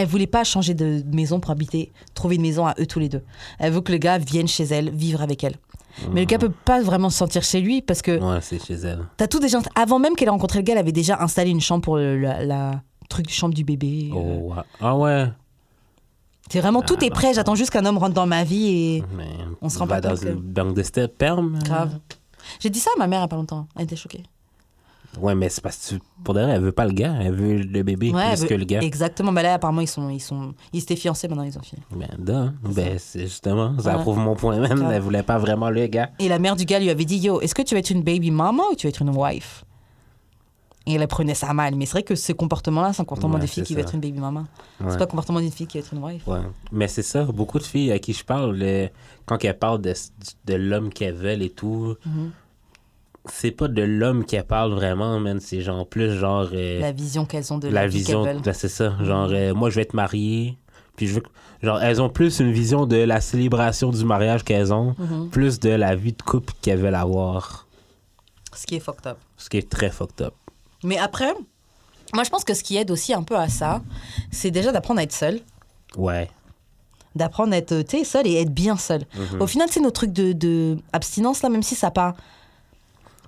elle voulait pas changer de maison pour habiter, trouver une maison à eux tous les deux. Elle veut que le gars vienne chez elle, vivre avec elle. Mais le gars peut pas vraiment se sentir chez lui parce que Ouais, c'est chez elle. t'as tout déjà. Avant même qu'elle ait rencontré le gars, elle avait déjà installé une chambre pour le- la, la truc chambre du bébé. Oh, Euh, ouais. Ah ouais. C'est vraiment tout est prêt. J'attends juste qu'un homme rentre dans ma vie et Mais On se rend pas dans compte que- une banque de sperme. grave. J'ai dit ça à ma mère il y a pas longtemps. Elle était choquée. Ouais, mais c'est parce que pour de vrai, elle veut pas le gars, elle veut le bébé Ouais, plus veut- que le gars. Exactement. Mais là, apparemment, ils sont, ils sont, ils étaient fiancés. Maintenant, ils ont fini. Ben, da, ben c'est justement, ça Ouais. prouve mon point même. Grave. Elle voulait pas vraiment le gars. Et la mère du gars lui avait dit Yo, est-ce que tu vas être une baby mama ou tu vas être une wife? Et elle prenait ça mal. Mais c'est vrai que ce comportement-là, c'est un comportement Ouais, des filles qui veut être une baby mama. Ouais. C'est pas le comportement d'une fille qui veut être une wife. Ouais. Mais c'est ça, beaucoup de filles à qui je parle, le- quand elles parlent de, de l'homme qu'elles veulent et tout, Mhm. C'est pas de l'homme qu'elles parlent vraiment, man. C'est genre plus genre. euh, La vision qu'elles ont de la, la vie vision, ben, c'est ça. Genre, euh, moi, je vais être mariée. Puis je veux. Genre, elles ont plus une vision de la célébration du mariage qu'elles ont, Mhm. plus de la vie de couple qu'elles veulent avoir. Ce qui est fucked up. Ce qui est très fucked up. Mais après, Moi, je pense que ce qui aide aussi un peu à ça, c'est déjà d'apprendre à être seul. Ouais. D'apprendre à être, tu sais, seul et être bien seul. Mhm. Au final, c'est nos trucs de, de abstinence, là, même si ça n'a pas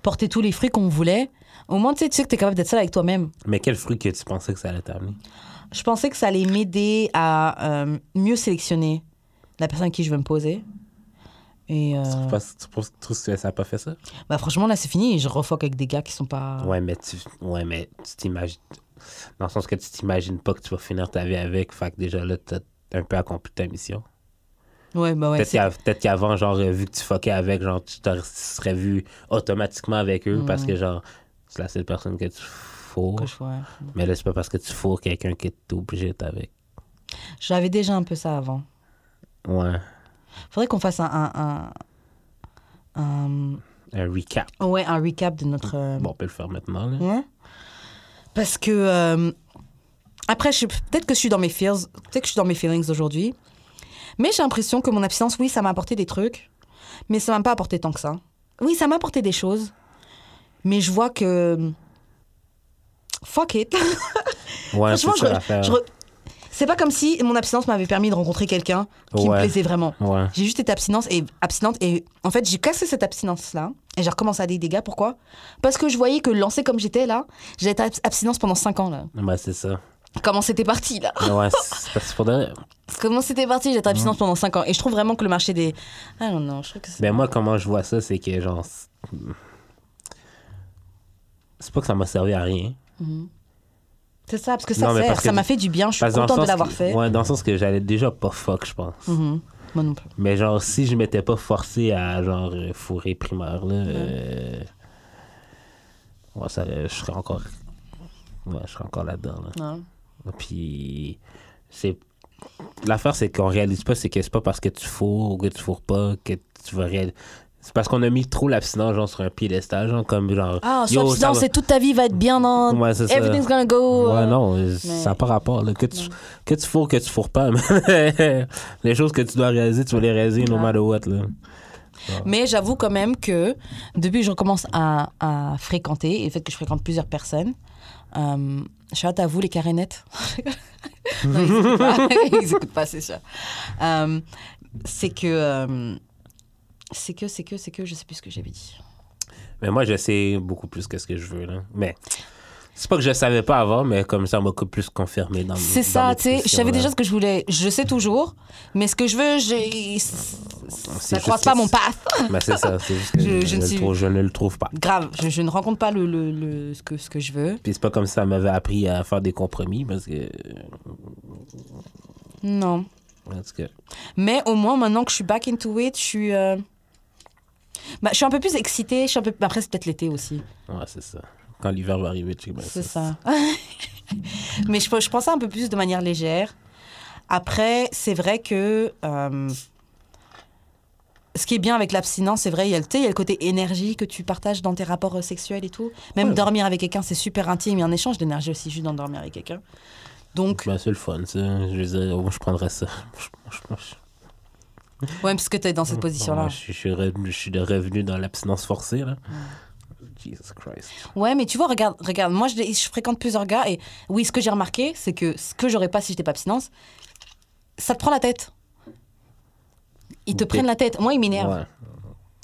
porté tous les fruits qu'on voulait, au moins, tu sais, tu sais que tu es capable d'être seul avec toi-même. Mais quel fruit que tu pensais que ça allait t'amener? Je pensais que ça allait m'aider à euh, mieux sélectionner la personne à qui je veux me poser. Et euh, Tu trouves que ça n'a pas fait ça? bah, franchement, là, c'est fini. Je refoque avec des gars qui sont pas. Ouais, mais tu ouais, mais tu t'imagines. Dans le sens que tu t'imagines pas que tu vas finir ta vie avec. Fait que déjà là, t'as un peu accompli ta mission. Ouais, bah ouais. peut-être qu'avant, genre, euh, vu que tu fuckais avec, genre, tu tu serais vu automatiquement avec eux parce que, genre, c'est la seule personne que tu fourres. que je. Mais là, c'est pas parce que tu fourres quelqu'un que t'es obligé d'être avec. J'avais déjà un peu ça avant. Ouais. Faudrait qu'on fasse un, un, un, un- Un recap. ouais, un recap de notre. euh, Bon, on peut le faire maintenant, là. Ouais. Parce que euh, après, je peut-être que je suis dans mes feels, peut-être que je suis dans mes feelings aujourd'hui, mais j'ai l'impression que mon abstinence, oui, ça m'a apporté des trucs, mais ça m'a pas apporté tant que ça. Oui, ça m'a apporté des choses, mais je vois que fuck it. Ouais, Franchement, c'est je, je re- c'est pas comme si mon abstinence m'avait permis de rencontrer quelqu'un qui me plaisait vraiment. Ouais. J'ai juste été abstinence et abstinente et en fait j'ai cassé cette abstinence là et j'ai recommencé à des dégâts. Pourquoi? Parce que je voyais que lancée comme j'étais là, j'ai été abs- abstinence pendant 5 ans là. Ouais, c'est ça. Comment c'était parti là? Ouais, c'est faudrait. Comment c'était parti? J'étais abstinence pendant 5 ans et je trouve vraiment que le marché des ah non non je trouve que c'est Ben moi, comment je vois ça, c'est que genre. c'est- pas que ça m'a servi à rien. c'est ça parce que ça Non, mais sert, parce que- ça m'a fait du bien. Je suis Parce contente de l'avoir que- fait. Ouais, dans le sens que j'allais déjà pas fuck, je pense. Mhm. Moi non plus. Mais genre, si je m'étais pas forcé à genre euh, fourrer primaire, là. euh, ouais, ça, je serais encore. Ouais, je serais encore là-dedans, là. Puis, c'est. L'affaire, c'est qu'on réalise pas, c'est que c'est pas parce que tu fourres ou que tu fourres pas que tu vas réaliser. C'est parce qu'on a mis trop l'abstinence, genre, sur un piédestal, genre, comme genre. Ah, yo, sois ça abstinence va- et toute ta vie va être bien dans. Ouais, c'est ça. Everything's gonna go. Ouais, euh, non, euh, ça n'a pas rapport. Là. Que, tu, que tu fourres, que tu fourres pas. les choses que tu dois réaliser, tu vas les réaliser no Ouais. matter what. Là. Mais j'avoue quand même que depuis que je recommence à, à fréquenter, et le fait que je fréquente plusieurs personnes, euh, shout out à vous les carénettes. ils écoutent pas, ils écoutent pas, c'est sûr. Euh, c'est que, euh, c'est que, c'est que, c'est que, je sais plus ce que j'avais dit. Mais moi, je sais beaucoup plus que ce que je veux. Là. Mais c'est pas que je savais pas avant, mais comme ça, m'a plus confirmé dans C'est ça, tu sais, je savais déjà ce que je voulais, je sais toujours, mais ce que je veux, j'ai, ça croise pas mon path. Mais c'est ça, c'est juste que Je- je, je ne le suis- trouve, je ne le trouve pas. Grave, je, je ne rencontre pas le, le, le- ce, que, ce que je veux. Puis c'est pas comme ça m'avait appris à faire des compromis, parce que. Non. Tout cas, Mais au moins, maintenant que je suis back into it, je suis. euh, Bah, je suis un peu plus excitée. Je suis un peu... Après, c'est peut-être l'été aussi. ouais, c'est ça. Quand l'hiver va arriver, tu sais, ben, C'est ça. Mais je, je prends ça un peu plus de manière légère. Après, c'est vrai que. euh, Ce qui est bien avec l'abstinence, c'est vrai, il y, a, le- tu sais, il y a le côté énergie que tu partages dans tes rapports euh, sexuels et tout. Même Ouais. dormir avec quelqu'un, c'est super intime. Il y a un échange d'énergie aussi, juste d'en dormir avec quelqu'un. Donc, Ben, c'est le fun. Je je prendrais ça. Ouais, parce que tu es dans cette position-là. Je, suis- je suis revenu, dans l'abstinence forcée, là. Jesus Christ. Ouais, mais tu vois, regarde, regarde moi je, je fréquente plusieurs gars et oui, ce que j'ai remarqué, c'est que ce que j'aurais pas si j'étais pas abstinence, ça te prend la tête. Ils te prennent la tête. Moi, ils m'énervent. Ouais,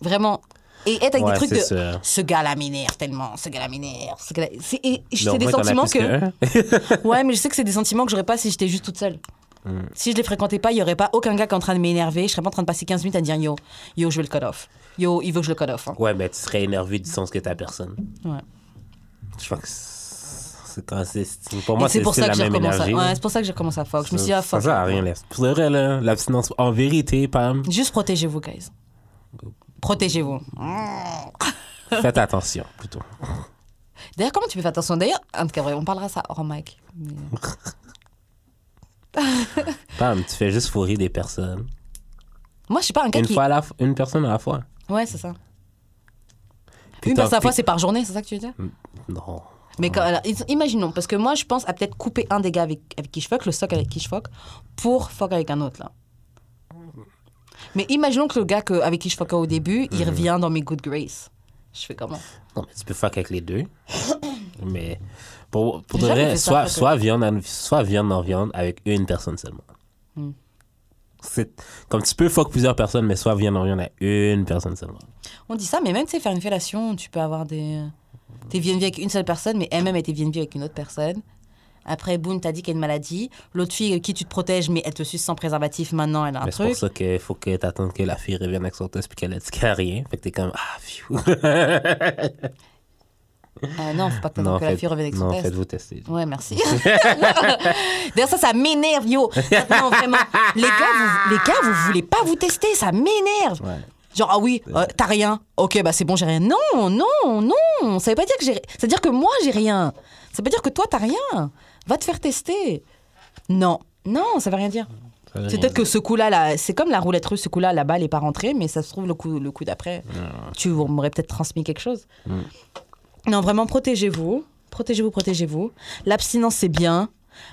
Vraiment. Et être avec Ouais, des trucs de. Ce gars-là m'énerve tellement, ce gars-là m'énerve. ce et c'est des sentiments que. ouais, mais je sais que c'est des sentiments que j'aurais pas si j'étais juste toute seule. Mm. Si je les fréquentais pas, il y aurait pas aucun gars qui est en train de m'énerver. Je serais pas en train de passer 15 minutes à dire yo, yo, je veux le cut off. Yo, il veut que je le cut off. hein. Ouais, mais tu serais énervé du sens que t'as personne. Ouais. Je crois que c'est quand c'est. c'est- Pour moi, c'est la que j'ai même énergie. Ouais, là. c'est pour ça que j'ai recommencé à fuck. Je me suis dit, Ça- ah fuck. Ça sert à rien, là. Pour de vrai, là, l'abstinence. En vérité, Pam, Juste protégez-vous, guys. Protégez-vous. faites attention, plutôt. D'ailleurs, comment tu peux faire attention? D'ailleurs, en tout cas, on parlera ça hors mic. Mais- Pam, tu fais juste fourrer des personnes. Moi, je suis pas un gars Une, qui. fois à la une personne à la fois. Ouais, c'est ça. Une personne à la fois, c'est par journée, c'est ça que tu veux dire? Non. Mais quand, alors, imaginons, parce que moi, je pense à peut-être couper un des gars avec, avec qui je fuck, le stock avec qui je fuck, pour fuck avec un autre, là. Mais imaginons que le gars que, avec qui je fuck au début, il revient dans mes good graces. Je fais comment? Non, mais tu peux fuck avec les deux. Mais pour, pour de vrai, soit, soit, viande soit viande en viande avec une personne seulement. C'est comme tu peux fuck plusieurs personnes, mais soit viande en avec une personne seulement. On dit ça, mais même, tu sais, faire une fellation, tu peux avoir des. T'es VNV avec une seule personne, mais elle-même était VNV avec une autre personne. Après, boum, t'as dit qu'elle a une maladie. L'autre fille, qui tu te protèges, mais elle te suce sans préservatif, maintenant, elle a un Mais c'est pour truc. ça qu'il faut que t'attendes que la fille revienne avec son test puis qu'elle a dit qu'elle a rien. Fait que t'es comme, ah, phew. Ah non, faut pas que t'attends que la fille revienne avec son non, test. faites-vous tester. Ouais, merci. D'ailleurs, ça, ça m'énerve, yo. Non, vraiment. Les gars, vous, les gars, vous voulez pas vous tester, ça m'énerve. Ouais. Genre, ah oui, euh, t'as rien. Ok, bah c'est bon, j'ai rien. Non, non, non. Ça veut pas dire que j'ai. Ça veut dire que moi, j'ai rien. Ça veut dire que toi, t'as rien. Va te faire tester. Non, non, ça veut rien dire. C'est peut-être que ce coup-là, là, c'est comme la roulette russe, ce coup-là, la balle n'est pas rentrée, mais ça se trouve, le coup, le coup d'après, tu m'aurais peut-être transmis quelque chose. Mm. Non, vraiment, protégez-vous. Protégez-vous, protégez-vous. L'abstinence, c'est bien.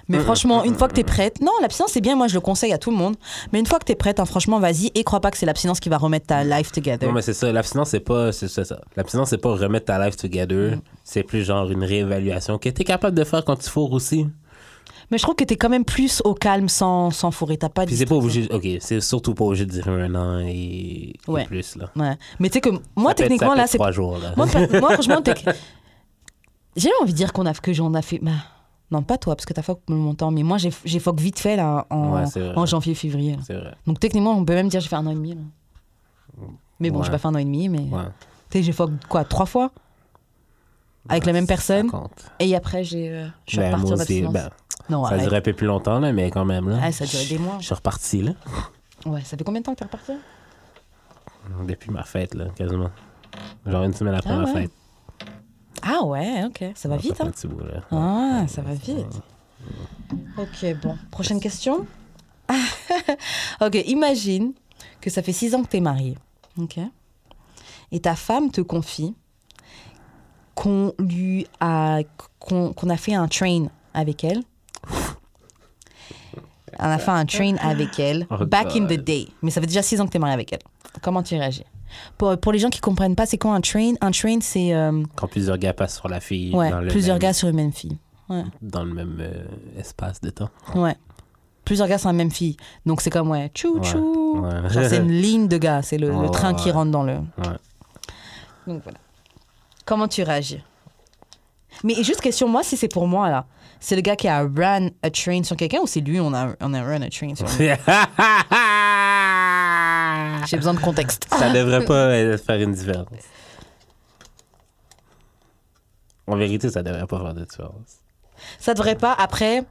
Mais Mm, franchement, une fois que tu es prête, non, l'abstinence, c'est bien, moi, je le conseille à tout le monde. Mais une fois que tu es prête, hein, franchement, vas-y et crois pas que c'est l'abstinence qui va remettre ta life together. Non, mais c'est ça. L'abstinence, c'est pas. C'est ça, ça. L'abstinence, c'est pas remettre ta life Mm. together. C'est plus genre une réévaluation que t'es capable de faire quand tu fourres aussi. Mais je trouve que tu es quand même plus au calme sans, sans fourrer. T'as pas Puis c'est pas obligé. Ok, c'est surtout pas obligé de dire un an et, et Ouais. plus, là. Ouais. Mais tu sais que moi, Ça techniquement, ça là, c'est trois jours, là. Moi, franchement, j'ai envie de dire qu'on a que j'en a fait. bah, non, pas toi, parce que t'as fuck longtemps, mais moi, j'ai fuck vite fait là, en, Ouais, c'est vrai. en janvier, février. là. C'est vrai. Donc techniquement, on peut même dire que j'ai fait un an et demi. là. Mais bon, j'ai pas fait un an et demi, mais tu sais, j'ai fuck quoi, trois fois? Avec la même personne? Et après, j'ai, euh, je suis Ben, repartie en non, ça arrête. durait un peu plus longtemps, là, mais quand même, là. Ah, ça a duré des mois. Je suis reparti, là. Ouais, ça fait combien de temps que t'es reparti? Depuis ma fête, là, quasiment. Genre une semaine après Ah ma ouais. fête. Ah ouais, ok, ça va vite, hein? petit bout. Ah, ça va vite. Ok, bon. Prochaine question. ok, imagine que ça fait six ans que tu es marié. Ok? Et ta femme te confie qu'on lui a qu'on qu'on a fait un train avec elle. On a fait un train avec elle Oh back in the day. Mais ça fait déjà six ans que tu es marié avec elle. Comment tu réagis? Pour, pour les gens qui comprennent pas, c'est quoi un train? Un train, c'est euh, Quand plusieurs gars passent sur la fille. ouais, dans le plusieurs même- gars sur une même fille. Ouais. Dans le même euh, espace de temps. Ouais. Plusieurs gars sont la même fille. Donc c'est comme, ouais, tchou tchou. ouais. C'est une ligne de gars. C'est le, le train qui rentre dans le. Ouais. Donc voilà. Comment tu réagis? Mais juste question, moi, si c'est pour moi, là, c'est le gars qui a run a train sur quelqu'un ou c'est lui, on a, on a run a train sur J'ai besoin de contexte. ça devrait pas faire une différence. En vérité, ça devrait pas faire de différence. Ça devrait pas, après?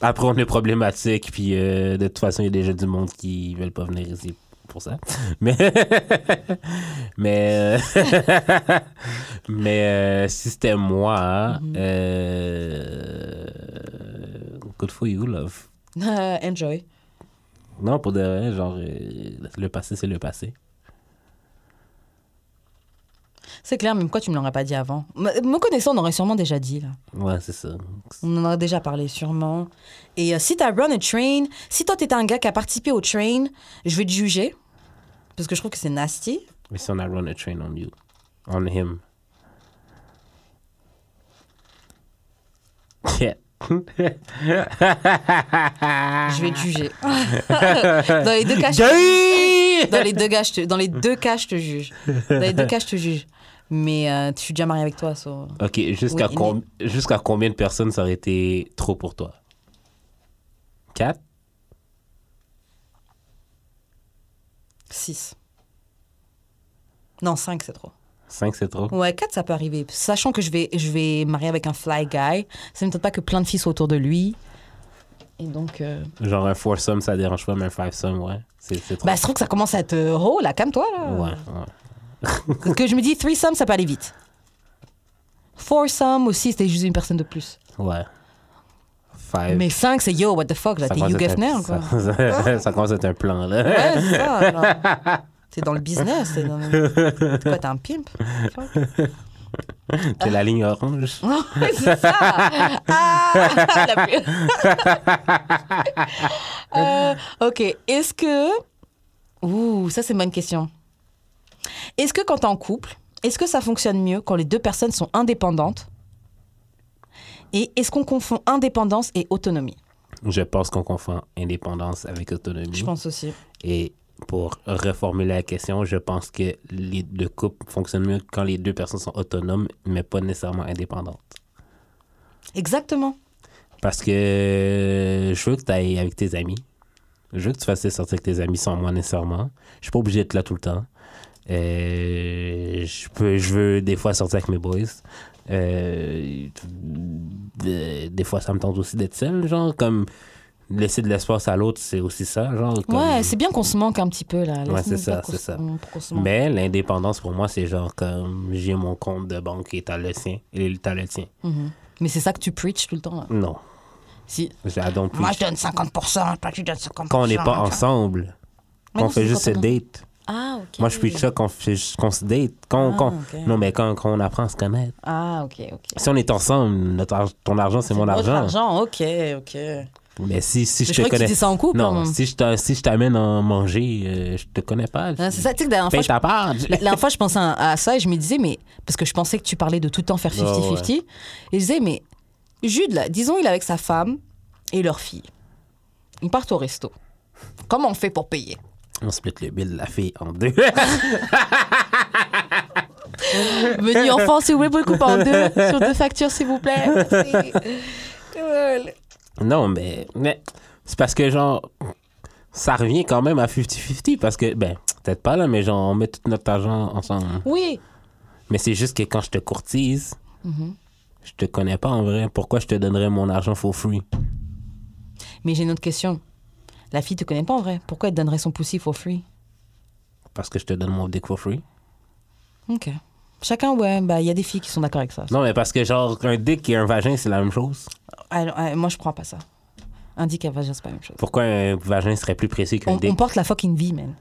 Après, on est problématique, puis euh, de toute façon, il y a déjà du monde qui veulent pas venir ici pour ça. Mais, mais, euh, mais euh, si c'était moi, Mhm. euh, good for you, love. enjoy. Non, pour de vrai, genre, le passé, c'est le passé. C'est clair, même quoi, tu me l'aurais pas dit avant. Me connaissant, on aurait sûrement déjà dit, là. Ouais, c'est ça. On en a déjà parlé sûrement. Et euh, si tu as run a train, si toi t'étais un gars qui a participé au train, je vais te juger. Parce que je trouve que c'est nasty. Mais si on a run a train on you, on him. Yeah. Je vais te juger. dans les deux cas, je... dans les deux cas, je te... dans les deux cas, je te juge. Dans les deux cas, je te juge. Mais euh, je suis déjà mariée avec toi, so... Ok, jusqu'à Oui, com- combien de personnes ça aurait été trop pour toi? Quatre? 6. Non, 5, c'est trop. Cinq, c'est trop? Ouais, 4, ça peut arriver. Sachant que je vais, je vais marier avec un fly guy, ça ne m'étonne pas que plein de filles soient autour de lui. Et donc, euh, Genre un foursome, ça dérange pas, mais un fivesome, ouais. C'est trop. bah, je trouve que ça commence à être euh, oh là, calme-toi là. ouais, ouais. Parce que je me dis threesome, ça peut aller vite. Foursome aussi, c'était juste une personne de plus. Ouais. Five. Mais 5, c'est yo, what the fuck, là, t'es Hugh Hefner, quoi. Ça, ça commence à être un plan, là. Ouais, c'est ça. T'es dans le business, t'es dans le... T'es quoi, t'es un pimp. C'est la ligne orange. C'est ça. Ah, la. Euh, ok, est-ce que... Ouh, ça c'est une bonne question. Est-ce que quand t'es en couple, est-ce que ça fonctionne mieux quand les deux personnes sont indépendantes Et est-ce qu'on confond indépendance et autonomie? Je pense qu'on confond indépendance avec autonomie. Je pense aussi. Et pour reformuler la question, je pense que les deux couples fonctionnent mieux quand les deux personnes sont autonomes, mais pas nécessairement indépendantes. Exactement. Parce que je veux que tu ailles avec tes amis. Je veux que tu fasses sortir avec tes amis sans moi nécessairement. Je suis pas obligé d'être là tout le temps. Euh, je, peux, je veux des fois sortir avec mes boys. Euh, de- des fois, ça me tente aussi d'être seul, genre, comme laisser de l'espace à l'autre, c'est aussi ça, genre. comme- Ouais, c'est bien qu'on se manque un petit peu là. Ouais, c'est ça, c'est ça. on-. Mais l'indépendance, pour moi, c'est genre comme j'ai mon compte de banque et t'as le sien, et t'as le tien. Mhm. Mais c'est ça que tu preaches tout le temps. là. Non, Si. Moi, je donne 50%, toi, tu donnes 50%. Quand on n'est pas ensemble, qu'on non, fait juste quand on est- date. Ah, ok. Moi, je preach ça qu'on juste- qu'on se date. Quand, Ah, quand-. Non, mais quand, quand on apprend à se connaître. Ah, ok, ok. Si on est ensemble, notre ar- ton argent, c'est mon argent. argent, ok, ok. Mais si, si je je te crois connais. en couple. Non, hein. si je si je t'amène à manger, euh, je te connais pas. C'est ça, tu sais la dernière fois, je. La la fois, je pensais à, à ça et je me disais, mais. Parce que je pensais que tu parlais de tout le temps faire 50-50. Et je disais, mais. Jude, là, disons, il est avec sa femme et leur fille. Ils partent au resto. Comment on fait pour payer? On split le bill de la fille en deux. Venu enfant, s'il vous plaît, couper en deux. Sur deux factures, s'il vous plaît. Non, mais, mais c'est parce que, genre, ça revient quand même à 50-50 parce que, ben, peut-être pas là, mais genre, on met tout notre argent ensemble. Oui. Mais c'est juste que quand je te courtise, Mhm. je te connais pas en vrai. Pourquoi je te donnerais mon argent for free? Mais j'ai une autre question. La fille te connaît pas en vrai. Pourquoi elle te donnerait son pussy for free? Parce que je te donne mon dick for free? Ok. Chacun, ouais, bah, il y a des filles qui sont d'accord avec ça. Non, mais parce que, genre, un dick et un vagin, c'est la même chose. Alors, euh, moi, je crois pas ça. Un dick et vagin, c'est pas la même chose. Pourquoi un vagin serait plus précis qu'un On, dick? on porte la fucking vie, man.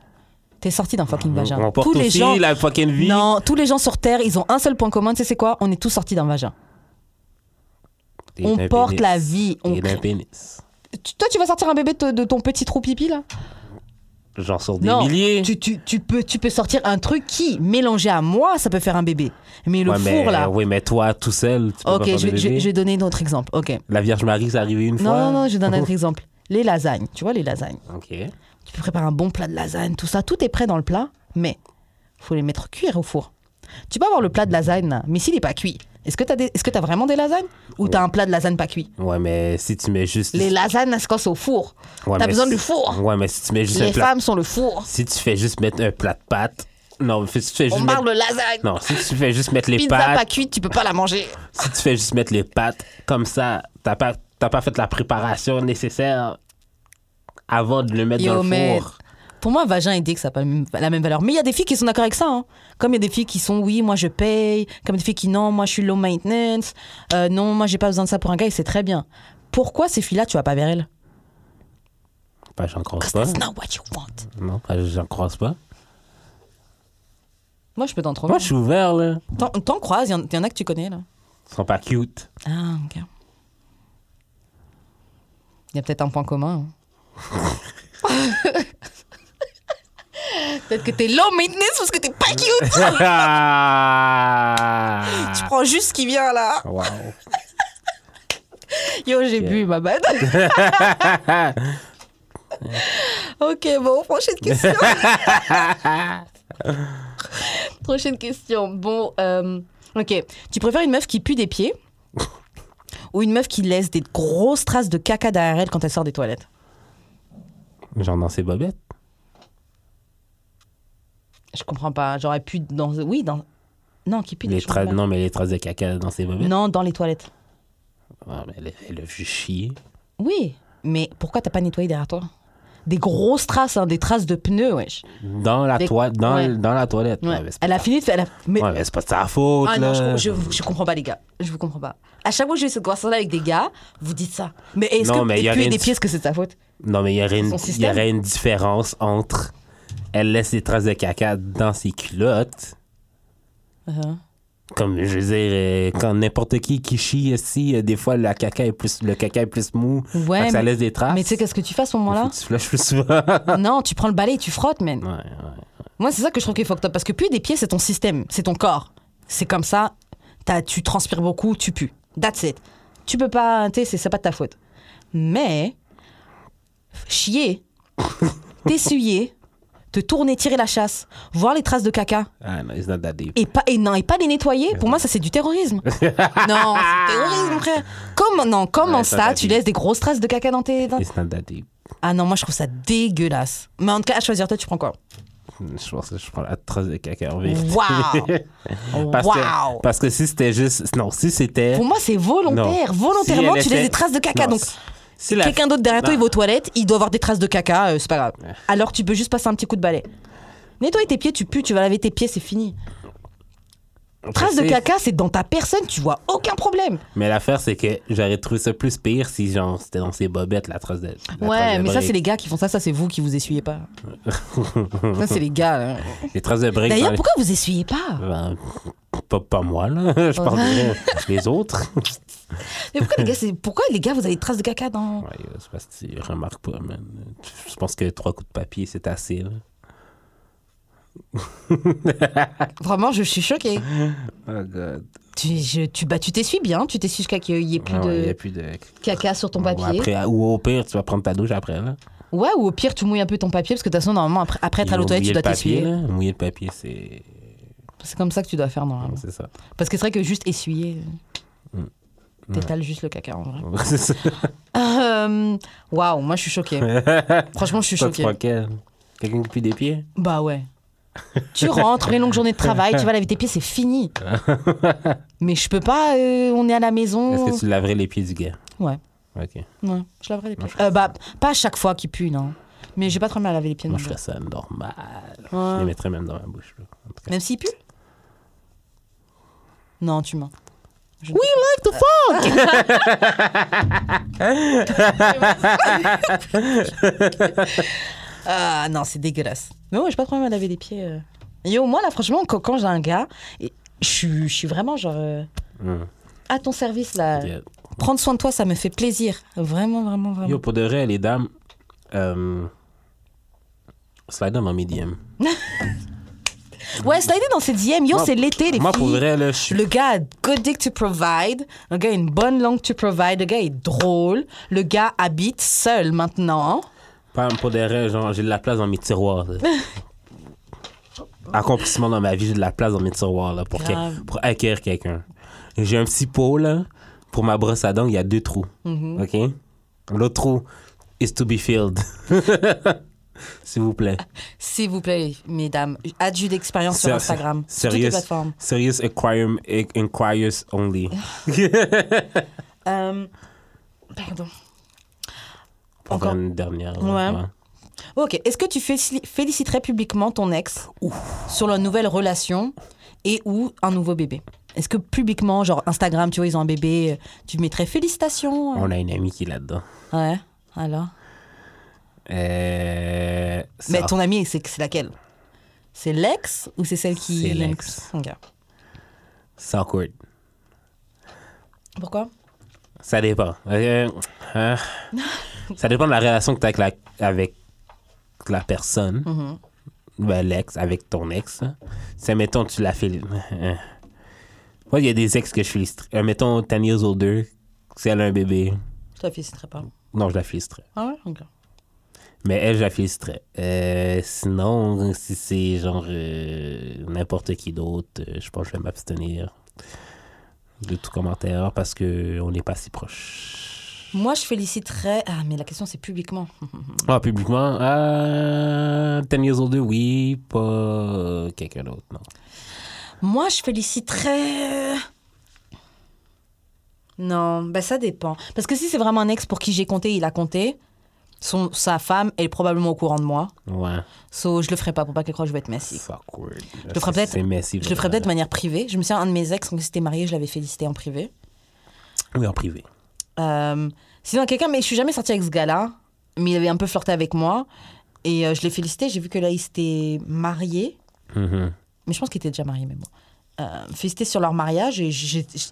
T'es sorti d'un fucking vagin. On porte tous les aussi gens, la fucking vie. non, tous les gens sur Terre, ils ont un seul point commun. Tu sais c'est quoi? On est tous sortis d'un vagin. Et on d'un porte pénis. la vie. On Et d'un pénis. Toi, tu vas sortir un bébé de, de ton petit trou pipi là Genre sur des Non. milliers. Tu, tu, tu peux, tu peux sortir un truc qui, mélangé à moi, ça peut faire un bébé. Mais le Ouais, mais, four là. Oui, mais toi, tout seul, tu peux ok, pas je je, je vais donner un autre exemple. Ok. La Vierge Marie, c'est arrivé une Non, fois. non, non, je donne un autre exemple. Les lasagnes. Tu vois, les lasagnes. OK. Tu peux préparer un bon plat de lasagne, tout ça, tout est prêt dans le plat, mais faut les mettre cuire au four. Tu peux avoir le plat de lasagne, mais s'il n'est pas cuit, est-ce que tu as, est-ce que as vraiment des lasagnes? Ou tu as un plat de lasagne pas cuit? Ouais, mais si tu mets juste... Les lasagnes, elles se cassent au four. Ouais, T'as mais besoin si- du four. Ouais, mais si tu mets juste Les un plat... femmes sont le four. Si tu fais juste mettre un plat de pâtes... Non, si tu fais juste On mettre... parle de lasagne. Non, si tu fais juste mettre les Pizza pâtes... pas cuite, tu peux pas la manger. Si tu fais juste mettre les pâtes comme ça, t'as pas, pas fait la préparation nécessaire avant de le mettre Yo, dans le mais- four. Pour moi, vagin et dick, ça n'a pas la même- valeur. Mais il y a des filles qui sont d'accord avec ça. hein. Comme il y a des filles qui sont, oui, moi je paye. Comme des filles qui, non, moi je suis low maintenance. Euh, non, moi j'ai pas besoin de ça pour un gars et c'est très bien. Pourquoi ces filles-là, tu vas pas vers elles? Ben, j'en croise pas. that's not what you want. Non, ben, j'en croise pas. Moi, je peux t'en trouver. Moi, je suis ouvert, là. T'en, croises, il y, en- il y en a que tu connais, là. Ils sont pas cute. Ah, ok. Il y a peut-être un point commun. hein. peut-être que t'es low maintenance parce que t'es pas cute. tu prends juste ce qui vient là. wow. Yo, j'ai bu ma bad. ok, bon, prochaine question. prochaine question. Bon, euh, ok. Tu préfères une meuf qui pue des pieds ou une meuf qui laisse des grosses traces de caca derrière elle quand elle sort des toilettes? Genre dans ses bobettes. Je comprends pas. J'aurais pu dans. Oui, dans. Non, qui pue Les tra- non, mais les traces de caca dans ses bobettes. Non, dans les toilettes. Ah, mais elle, elle a vu chier. Oui, mais pourquoi t'as pas nettoyé derrière toi? Des grosses traces, hein, des traces de pneus, wesh. Dans la, Des- dans, ouais. dans la toilette. Ouais. Ouais, Elle a fini de faire. Mais... ouais, mais c'est pas de sa faute, Ah là. non, je, je, je comprends pas, les gars. Je vous comprends pas. À chaque fois que j'ai cette conversation avec des gars, vous dites ça. Mais est-ce que mais y a des pieds, est-ce que c'est de sa faute? Non, mais il y aurait une, y aurait une différence entre elle laisse des traces de caca dans ses culottes. Uh-huh. Comme, je veux dire, euh, quand n'importe qui qui chie ici, euh, des fois, le caca est plus, le caca est plus mou. Ouais, que ça laisse des traces. Mais tu sais, qu'est-ce que tu fais à ce faut moment-là que tu flushes plus souvent. Non, tu prends le balai et tu frottes, man. ouais. Moi, c'est ça que je trouve qui est fucked up. Parce que puer des pieds, c'est ton système, c'est ton corps. C'est comme ça, t'as- tu transpires beaucoup, tu pues. That's it. tu peux pas, tu sais, c'est pas de ta faute. Mais, chier, t'essuyer, te tourner, tirer la chasse, voir les traces de caca, Ah, no, it's not that deep. et pas, et non, et pas les nettoyer, pour moi, ça c'est du terrorisme. non, c'est du terrorisme, frère. Comment, non, comment ça, tu laisses des grosses traces de caca dans tes. dans- It's not that deep. Ah non, moi je trouve ça dégueulasse. Mais en tout cas, à choisir, toi, tu prends quoi? Je pense que je prends la trace de caca en vérité. Waouh parce, Waouh que, parce que si c'était juste. Non, si c'était. Pour moi, c'est volontaire. Volontairement, Si tu laisses des traces de caca. Non, Donc, la- quelqu'un d'autre derrière toi, il va aux toilettes, il doit avoir des traces de caca, euh, c'est pas grave. Alors, tu peux juste passer un petit coup de balai. Nettoyer tes pieds, tu pues, tu vas laver tes pieds, c'est fini. Traces de caca, c'est dans ta personne, tu vois aucun problème. Mais l'affaire, c'est que j'aurais trouvé ça plus pire si, genre, c'était dans ses bobettes, la trace de. la trace Ouais, de mais ça, c'est les gars qui font ça, ça, c'est vous qui vous essuyez pas. ça, c'est les gars. Les traces de break. D'ailleurs, pourquoi vous essuyez pas? Ben, pas, pas moi, là. Je parle les autres. Mais pourquoi les gars, pourquoi les gars, vous avez des traces de caca dans? Ouais, c'est parce que tu remarques pas, man. Je pense que trois coups de papier, c'est assez, là. Vraiment, je suis choquée. Oh, God. Tu, je- tu, bah, tu t'essuies bien, tu t'essuies jusqu'à qu'il y ait plus Ah ouais, plus de. caca sur ton Ou papier. après, ou au pire, tu vas prendre ta douche après, là. Ouais, ou au pire, tu mouilles un peu ton papier, parce que de toute façon, normalement, après, après être à l'autoilette, tu dois t'essuyer. Mouiller le papier, c'est. C'est comme ça que tu dois faire normalement. C'est ça. Parce que c'est vrai que juste essuyer, Mm. t'étales juste le caca en vrai. c'est ça. Euh, Waouh, moi je suis choquée. Franchement, je suis choquée. Quelqu'un qui pue des pieds? Bah ouais. Tu rentres, les longues journées de travail, tu vas laver tes pieds, c'est fini. Mais je peux pas, euh, on est à la maison. Est-ce que tu laverais les pieds du gars? Ouais. Ok. Ouais, je laverai les pieds. Euh, bah, pas à chaque fois qu'il pue, non. Mais j'ai pas trop mal à laver les pieds. Moi, je ferais ça normal. Ouais. Je les mettrais même dans ma bouche. là. En tout cas. Même s'il pue? Non, tu mens. Je- We like the Ah non, c'est dégueulasse. Mais ouais, j'ai pas trop mal à laver les pieds. euh. Yo, moi là, franchement, quand, quand j'ai un gars, et je suis- je suis vraiment genre euh, Hum, à ton service là. yeah. Prendre soin de toi, ça me fait plaisir. Vraiment, vraiment, vraiment. Yo, pour de vrai, les dames, euh, slide dans medium. Ouais, slider dans ses DM. Yo, Moi- c'est l'été, les Moi, pour vrai, là, je suis. Le gars a good dick to provide. Le gars a une bonne langue to provide. Le gars est drôle. Le gars habite seul maintenant. Pas pour de vrai, genre, j'ai de la place dans mes tiroirs. là. Accomplissement dans ma vie, j'ai de la place dans mes tiroirs là, pour, que- pour acquérir quelqu'un. J'ai un petit pot là, pour ma brosse à dents, il y a deux trous. Mhm. OK? L'autre trou is to be filled. S'il vous plaît. S'il vous plaît, mesdames, adjus d'expérience sur Ser- Instagram. Sur toutes les Serious, plateformes. serious acquire- inquires only. Euh, pardon. Pour Encore. une dernière. Ouais. ouais. Ok. Est-ce que tu félici- féliciterais publiquement ton ex sur leur nouvelle relation et ou un nouveau bébé? Est-ce que publiquement, genre Instagram, tu vois, ils ont un bébé, euh, tu mettrais félicitations? Euh? On a une amie qui est là-dedans. Ouais. Alors? Euh, Mais ton amie, c'est laquelle? C'est l'ex ou c'est celle qui. C'est l'ex. Ok. C'est awkward. Pourquoi? Ça dépend. Euh, hein, ça dépend de la relation que tu as avec la, avec la personne. Mhm. Ben, l'ex, avec ton ex. Si, mettons, tu la fais. Moi, il y a des ex que je félicite. Euh, mettons, 10 years older, si elle a un bébé. Je la féliciterais pas? Non, je la féliciterais. Ah ouais? Ok. Mais elle, je la féliciterais. Euh, sinon, si c'est genre euh, n'importe qui d'autre, euh, je pense que je vais m'abstenir de tout commentaire parce que on n'est pas si proche. Moi, je féliciterais. Ah, mais la question, c'est publiquement. Ah, publiquement, euh, 10 years older, oui, pas quelqu'un d'autre, non. Moi, je féliciterais. Non, ben ça dépend. Parce que si c'est vraiment un ex pour qui j'ai compté, il a compté. Son, sa femme elle est probablement au courant de moi. Ouais. So, je le ferai pas pour pas qu'elle croie que je vais être messy. C'est awkward. Je le ferai peut-être-. Je le ferai peut-être de manière privée. Je me souviens, un de mes ex, quand il s'était marié, je l'avais félicité en privé. Oui, en privé. Euh, sinon, quelqu'un, mais je suis jamais sortie avec ce gars-là, mais il avait un peu flirté avec moi. Et euh, je l'ai félicité. J'ai vu que là, il s'était marié. Mhm. Mais je pense qu'il était déjà marié, mais bon. Euh, félicité sur leur mariage et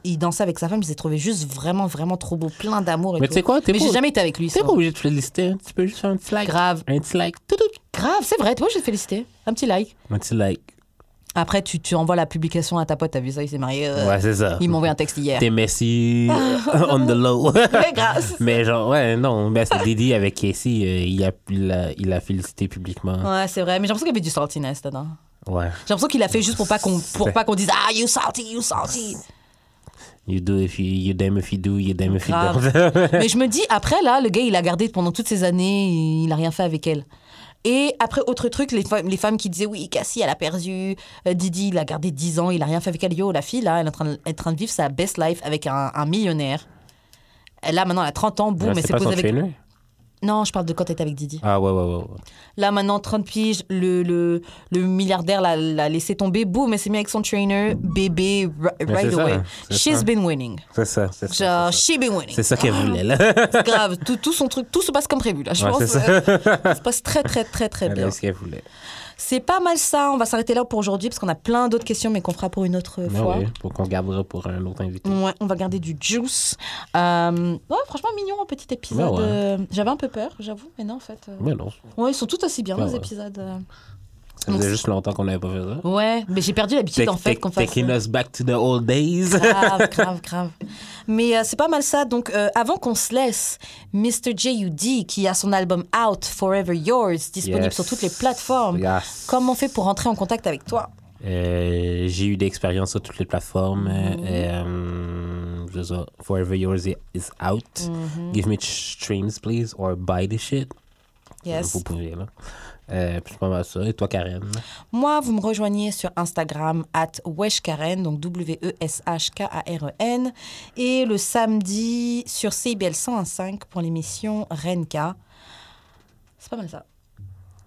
il dansait avec sa femme. Ils s'est trouvé juste vraiment, vraiment trop beau, plein d'amour Mais tu sais quoi, t'es Mais pas, j'ai jamais été avec lui. t'es pas obligé de féliciter. Tu peux juste faire un petit like. Grave. Un petit like. Tout, tout. Grave, c'est vrai. Toi, je vais te féliciter. Un petit like. Un petit like. Après, tu, tu envoies la publication à ta pote, t'as vu ça, il s'est marié. euh, Ouais, c'est ça. Il m'a envoyé un texte hier. T'es Messi on the low. Ouais, grave. Mais genre, ouais, non, mais c'est Didi avec Casey, euh, il, a, il, a, il a félicité publiquement. Ouais, c'est vrai. Mais j'ai l'impression qu'il y avait du saltiness dedans. Ouais. J'ai l'impression qu'il l'a fait juste pour pas qu'on pour pas qu'on dise ah you salty you salty. You do if you, you damn if you do, you damn if you don't. Mais je me dis après là le gars il a gardé pendant toutes ces années il a rien fait avec elle. Et après autre truc les, femmes- les femmes qui disaient oui Cassie elle a perdu euh, Didi il a gardé 10 ans il a rien fait avec elle yo la fille là elle est en train de, elle est en train de vivre sa best life avec un, un millionnaire. Elle là maintenant elle a 30 ans boum mais c'est posé avec trainer? Non je parle de quand était avec Didi. Ah ouais, ouais, ouais. ouais. Là, maintenant, 30 piges, le, le, le milliardaire l'a, l'a laissé tomber. Boum, elle s'est mis avec son trainer. Bébé, right c'est ça, away. c'est She's ça. been winning. C'est ça, c'est ça. Genre, c'est ça. she been winning. C'est ça qu'elle voulait, là. C'est grave. Tout, tout son truc, tout se passe comme prévu, là. Je Ouais, pense c'est euh, ça se passe très, très, très, très Elle bien. a ce qu'elle voulait. C'est pas mal ça. On va s'arrêter là pour aujourd'hui parce qu'on a plein d'autres questions, mais qu'on fera pour une autre Ben fois. oui, pour qu'on gardera pour un autre invité. Ouais, on va garder du juice. Euh, ouais, franchement, mignon, un petit épisode. Ouais. euh, J'avais un peu peur, j'avoue, mais non, en fait. euh, Mais non, Ouais, ils sont tous aussi bien, nos épisodes. Ça faisait juste longtemps qu'on n'avait pas fait ça. Ouais, mais j'ai perdu l'habitude, en fait, qu'on fasse. Taking us back to the old days. Grave, grave, grave. Mais euh, c'est pas mal ça. Donc, euh, avant qu'on se laisse, Mr. J.U.D., qui a son album Out, Forever Yours, disponible Yes. sur toutes les plateformes. Yes. Comment on fait pour rentrer en contact avec toi? Euh, j'ai eu d'expérience sur toutes les plateformes. Mhm. Forever Yours is is out. Mhm. Give me streams, please, or buy the shit. Yes. Vous pouvez, là. Euh, puis c'est pas mal ça. Et toi, Karen? Moi, vous me rejoignez sur Instagram, at weshkaren, donc W-E-S-H-K-A-R-E-N. Et le samedi sur CBL 101.5 pour l'émission Renka. C'est pas mal ça.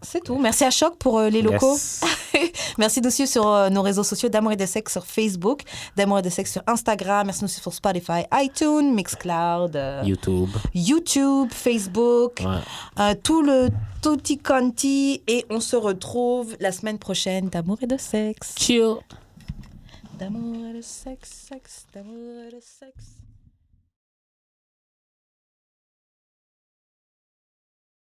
C'est tout. Merci à Choc pour euh, les locaux. Yes. Merci de nous suivre sur euh, nos réseaux sociaux d'Amour et de Sexe sur Facebook, d'Amour et de Sexe sur Instagram. Merci de nous suivre sur Spotify, iTunes, Mixcloud, euh, YouTube. YouTube, Facebook, Ouais. tout le tutti quanti. Et on se retrouve la semaine prochaine d'Amour et de Sexe. Chill. D'amour et de sexe, sexe, d'amour et de sexe.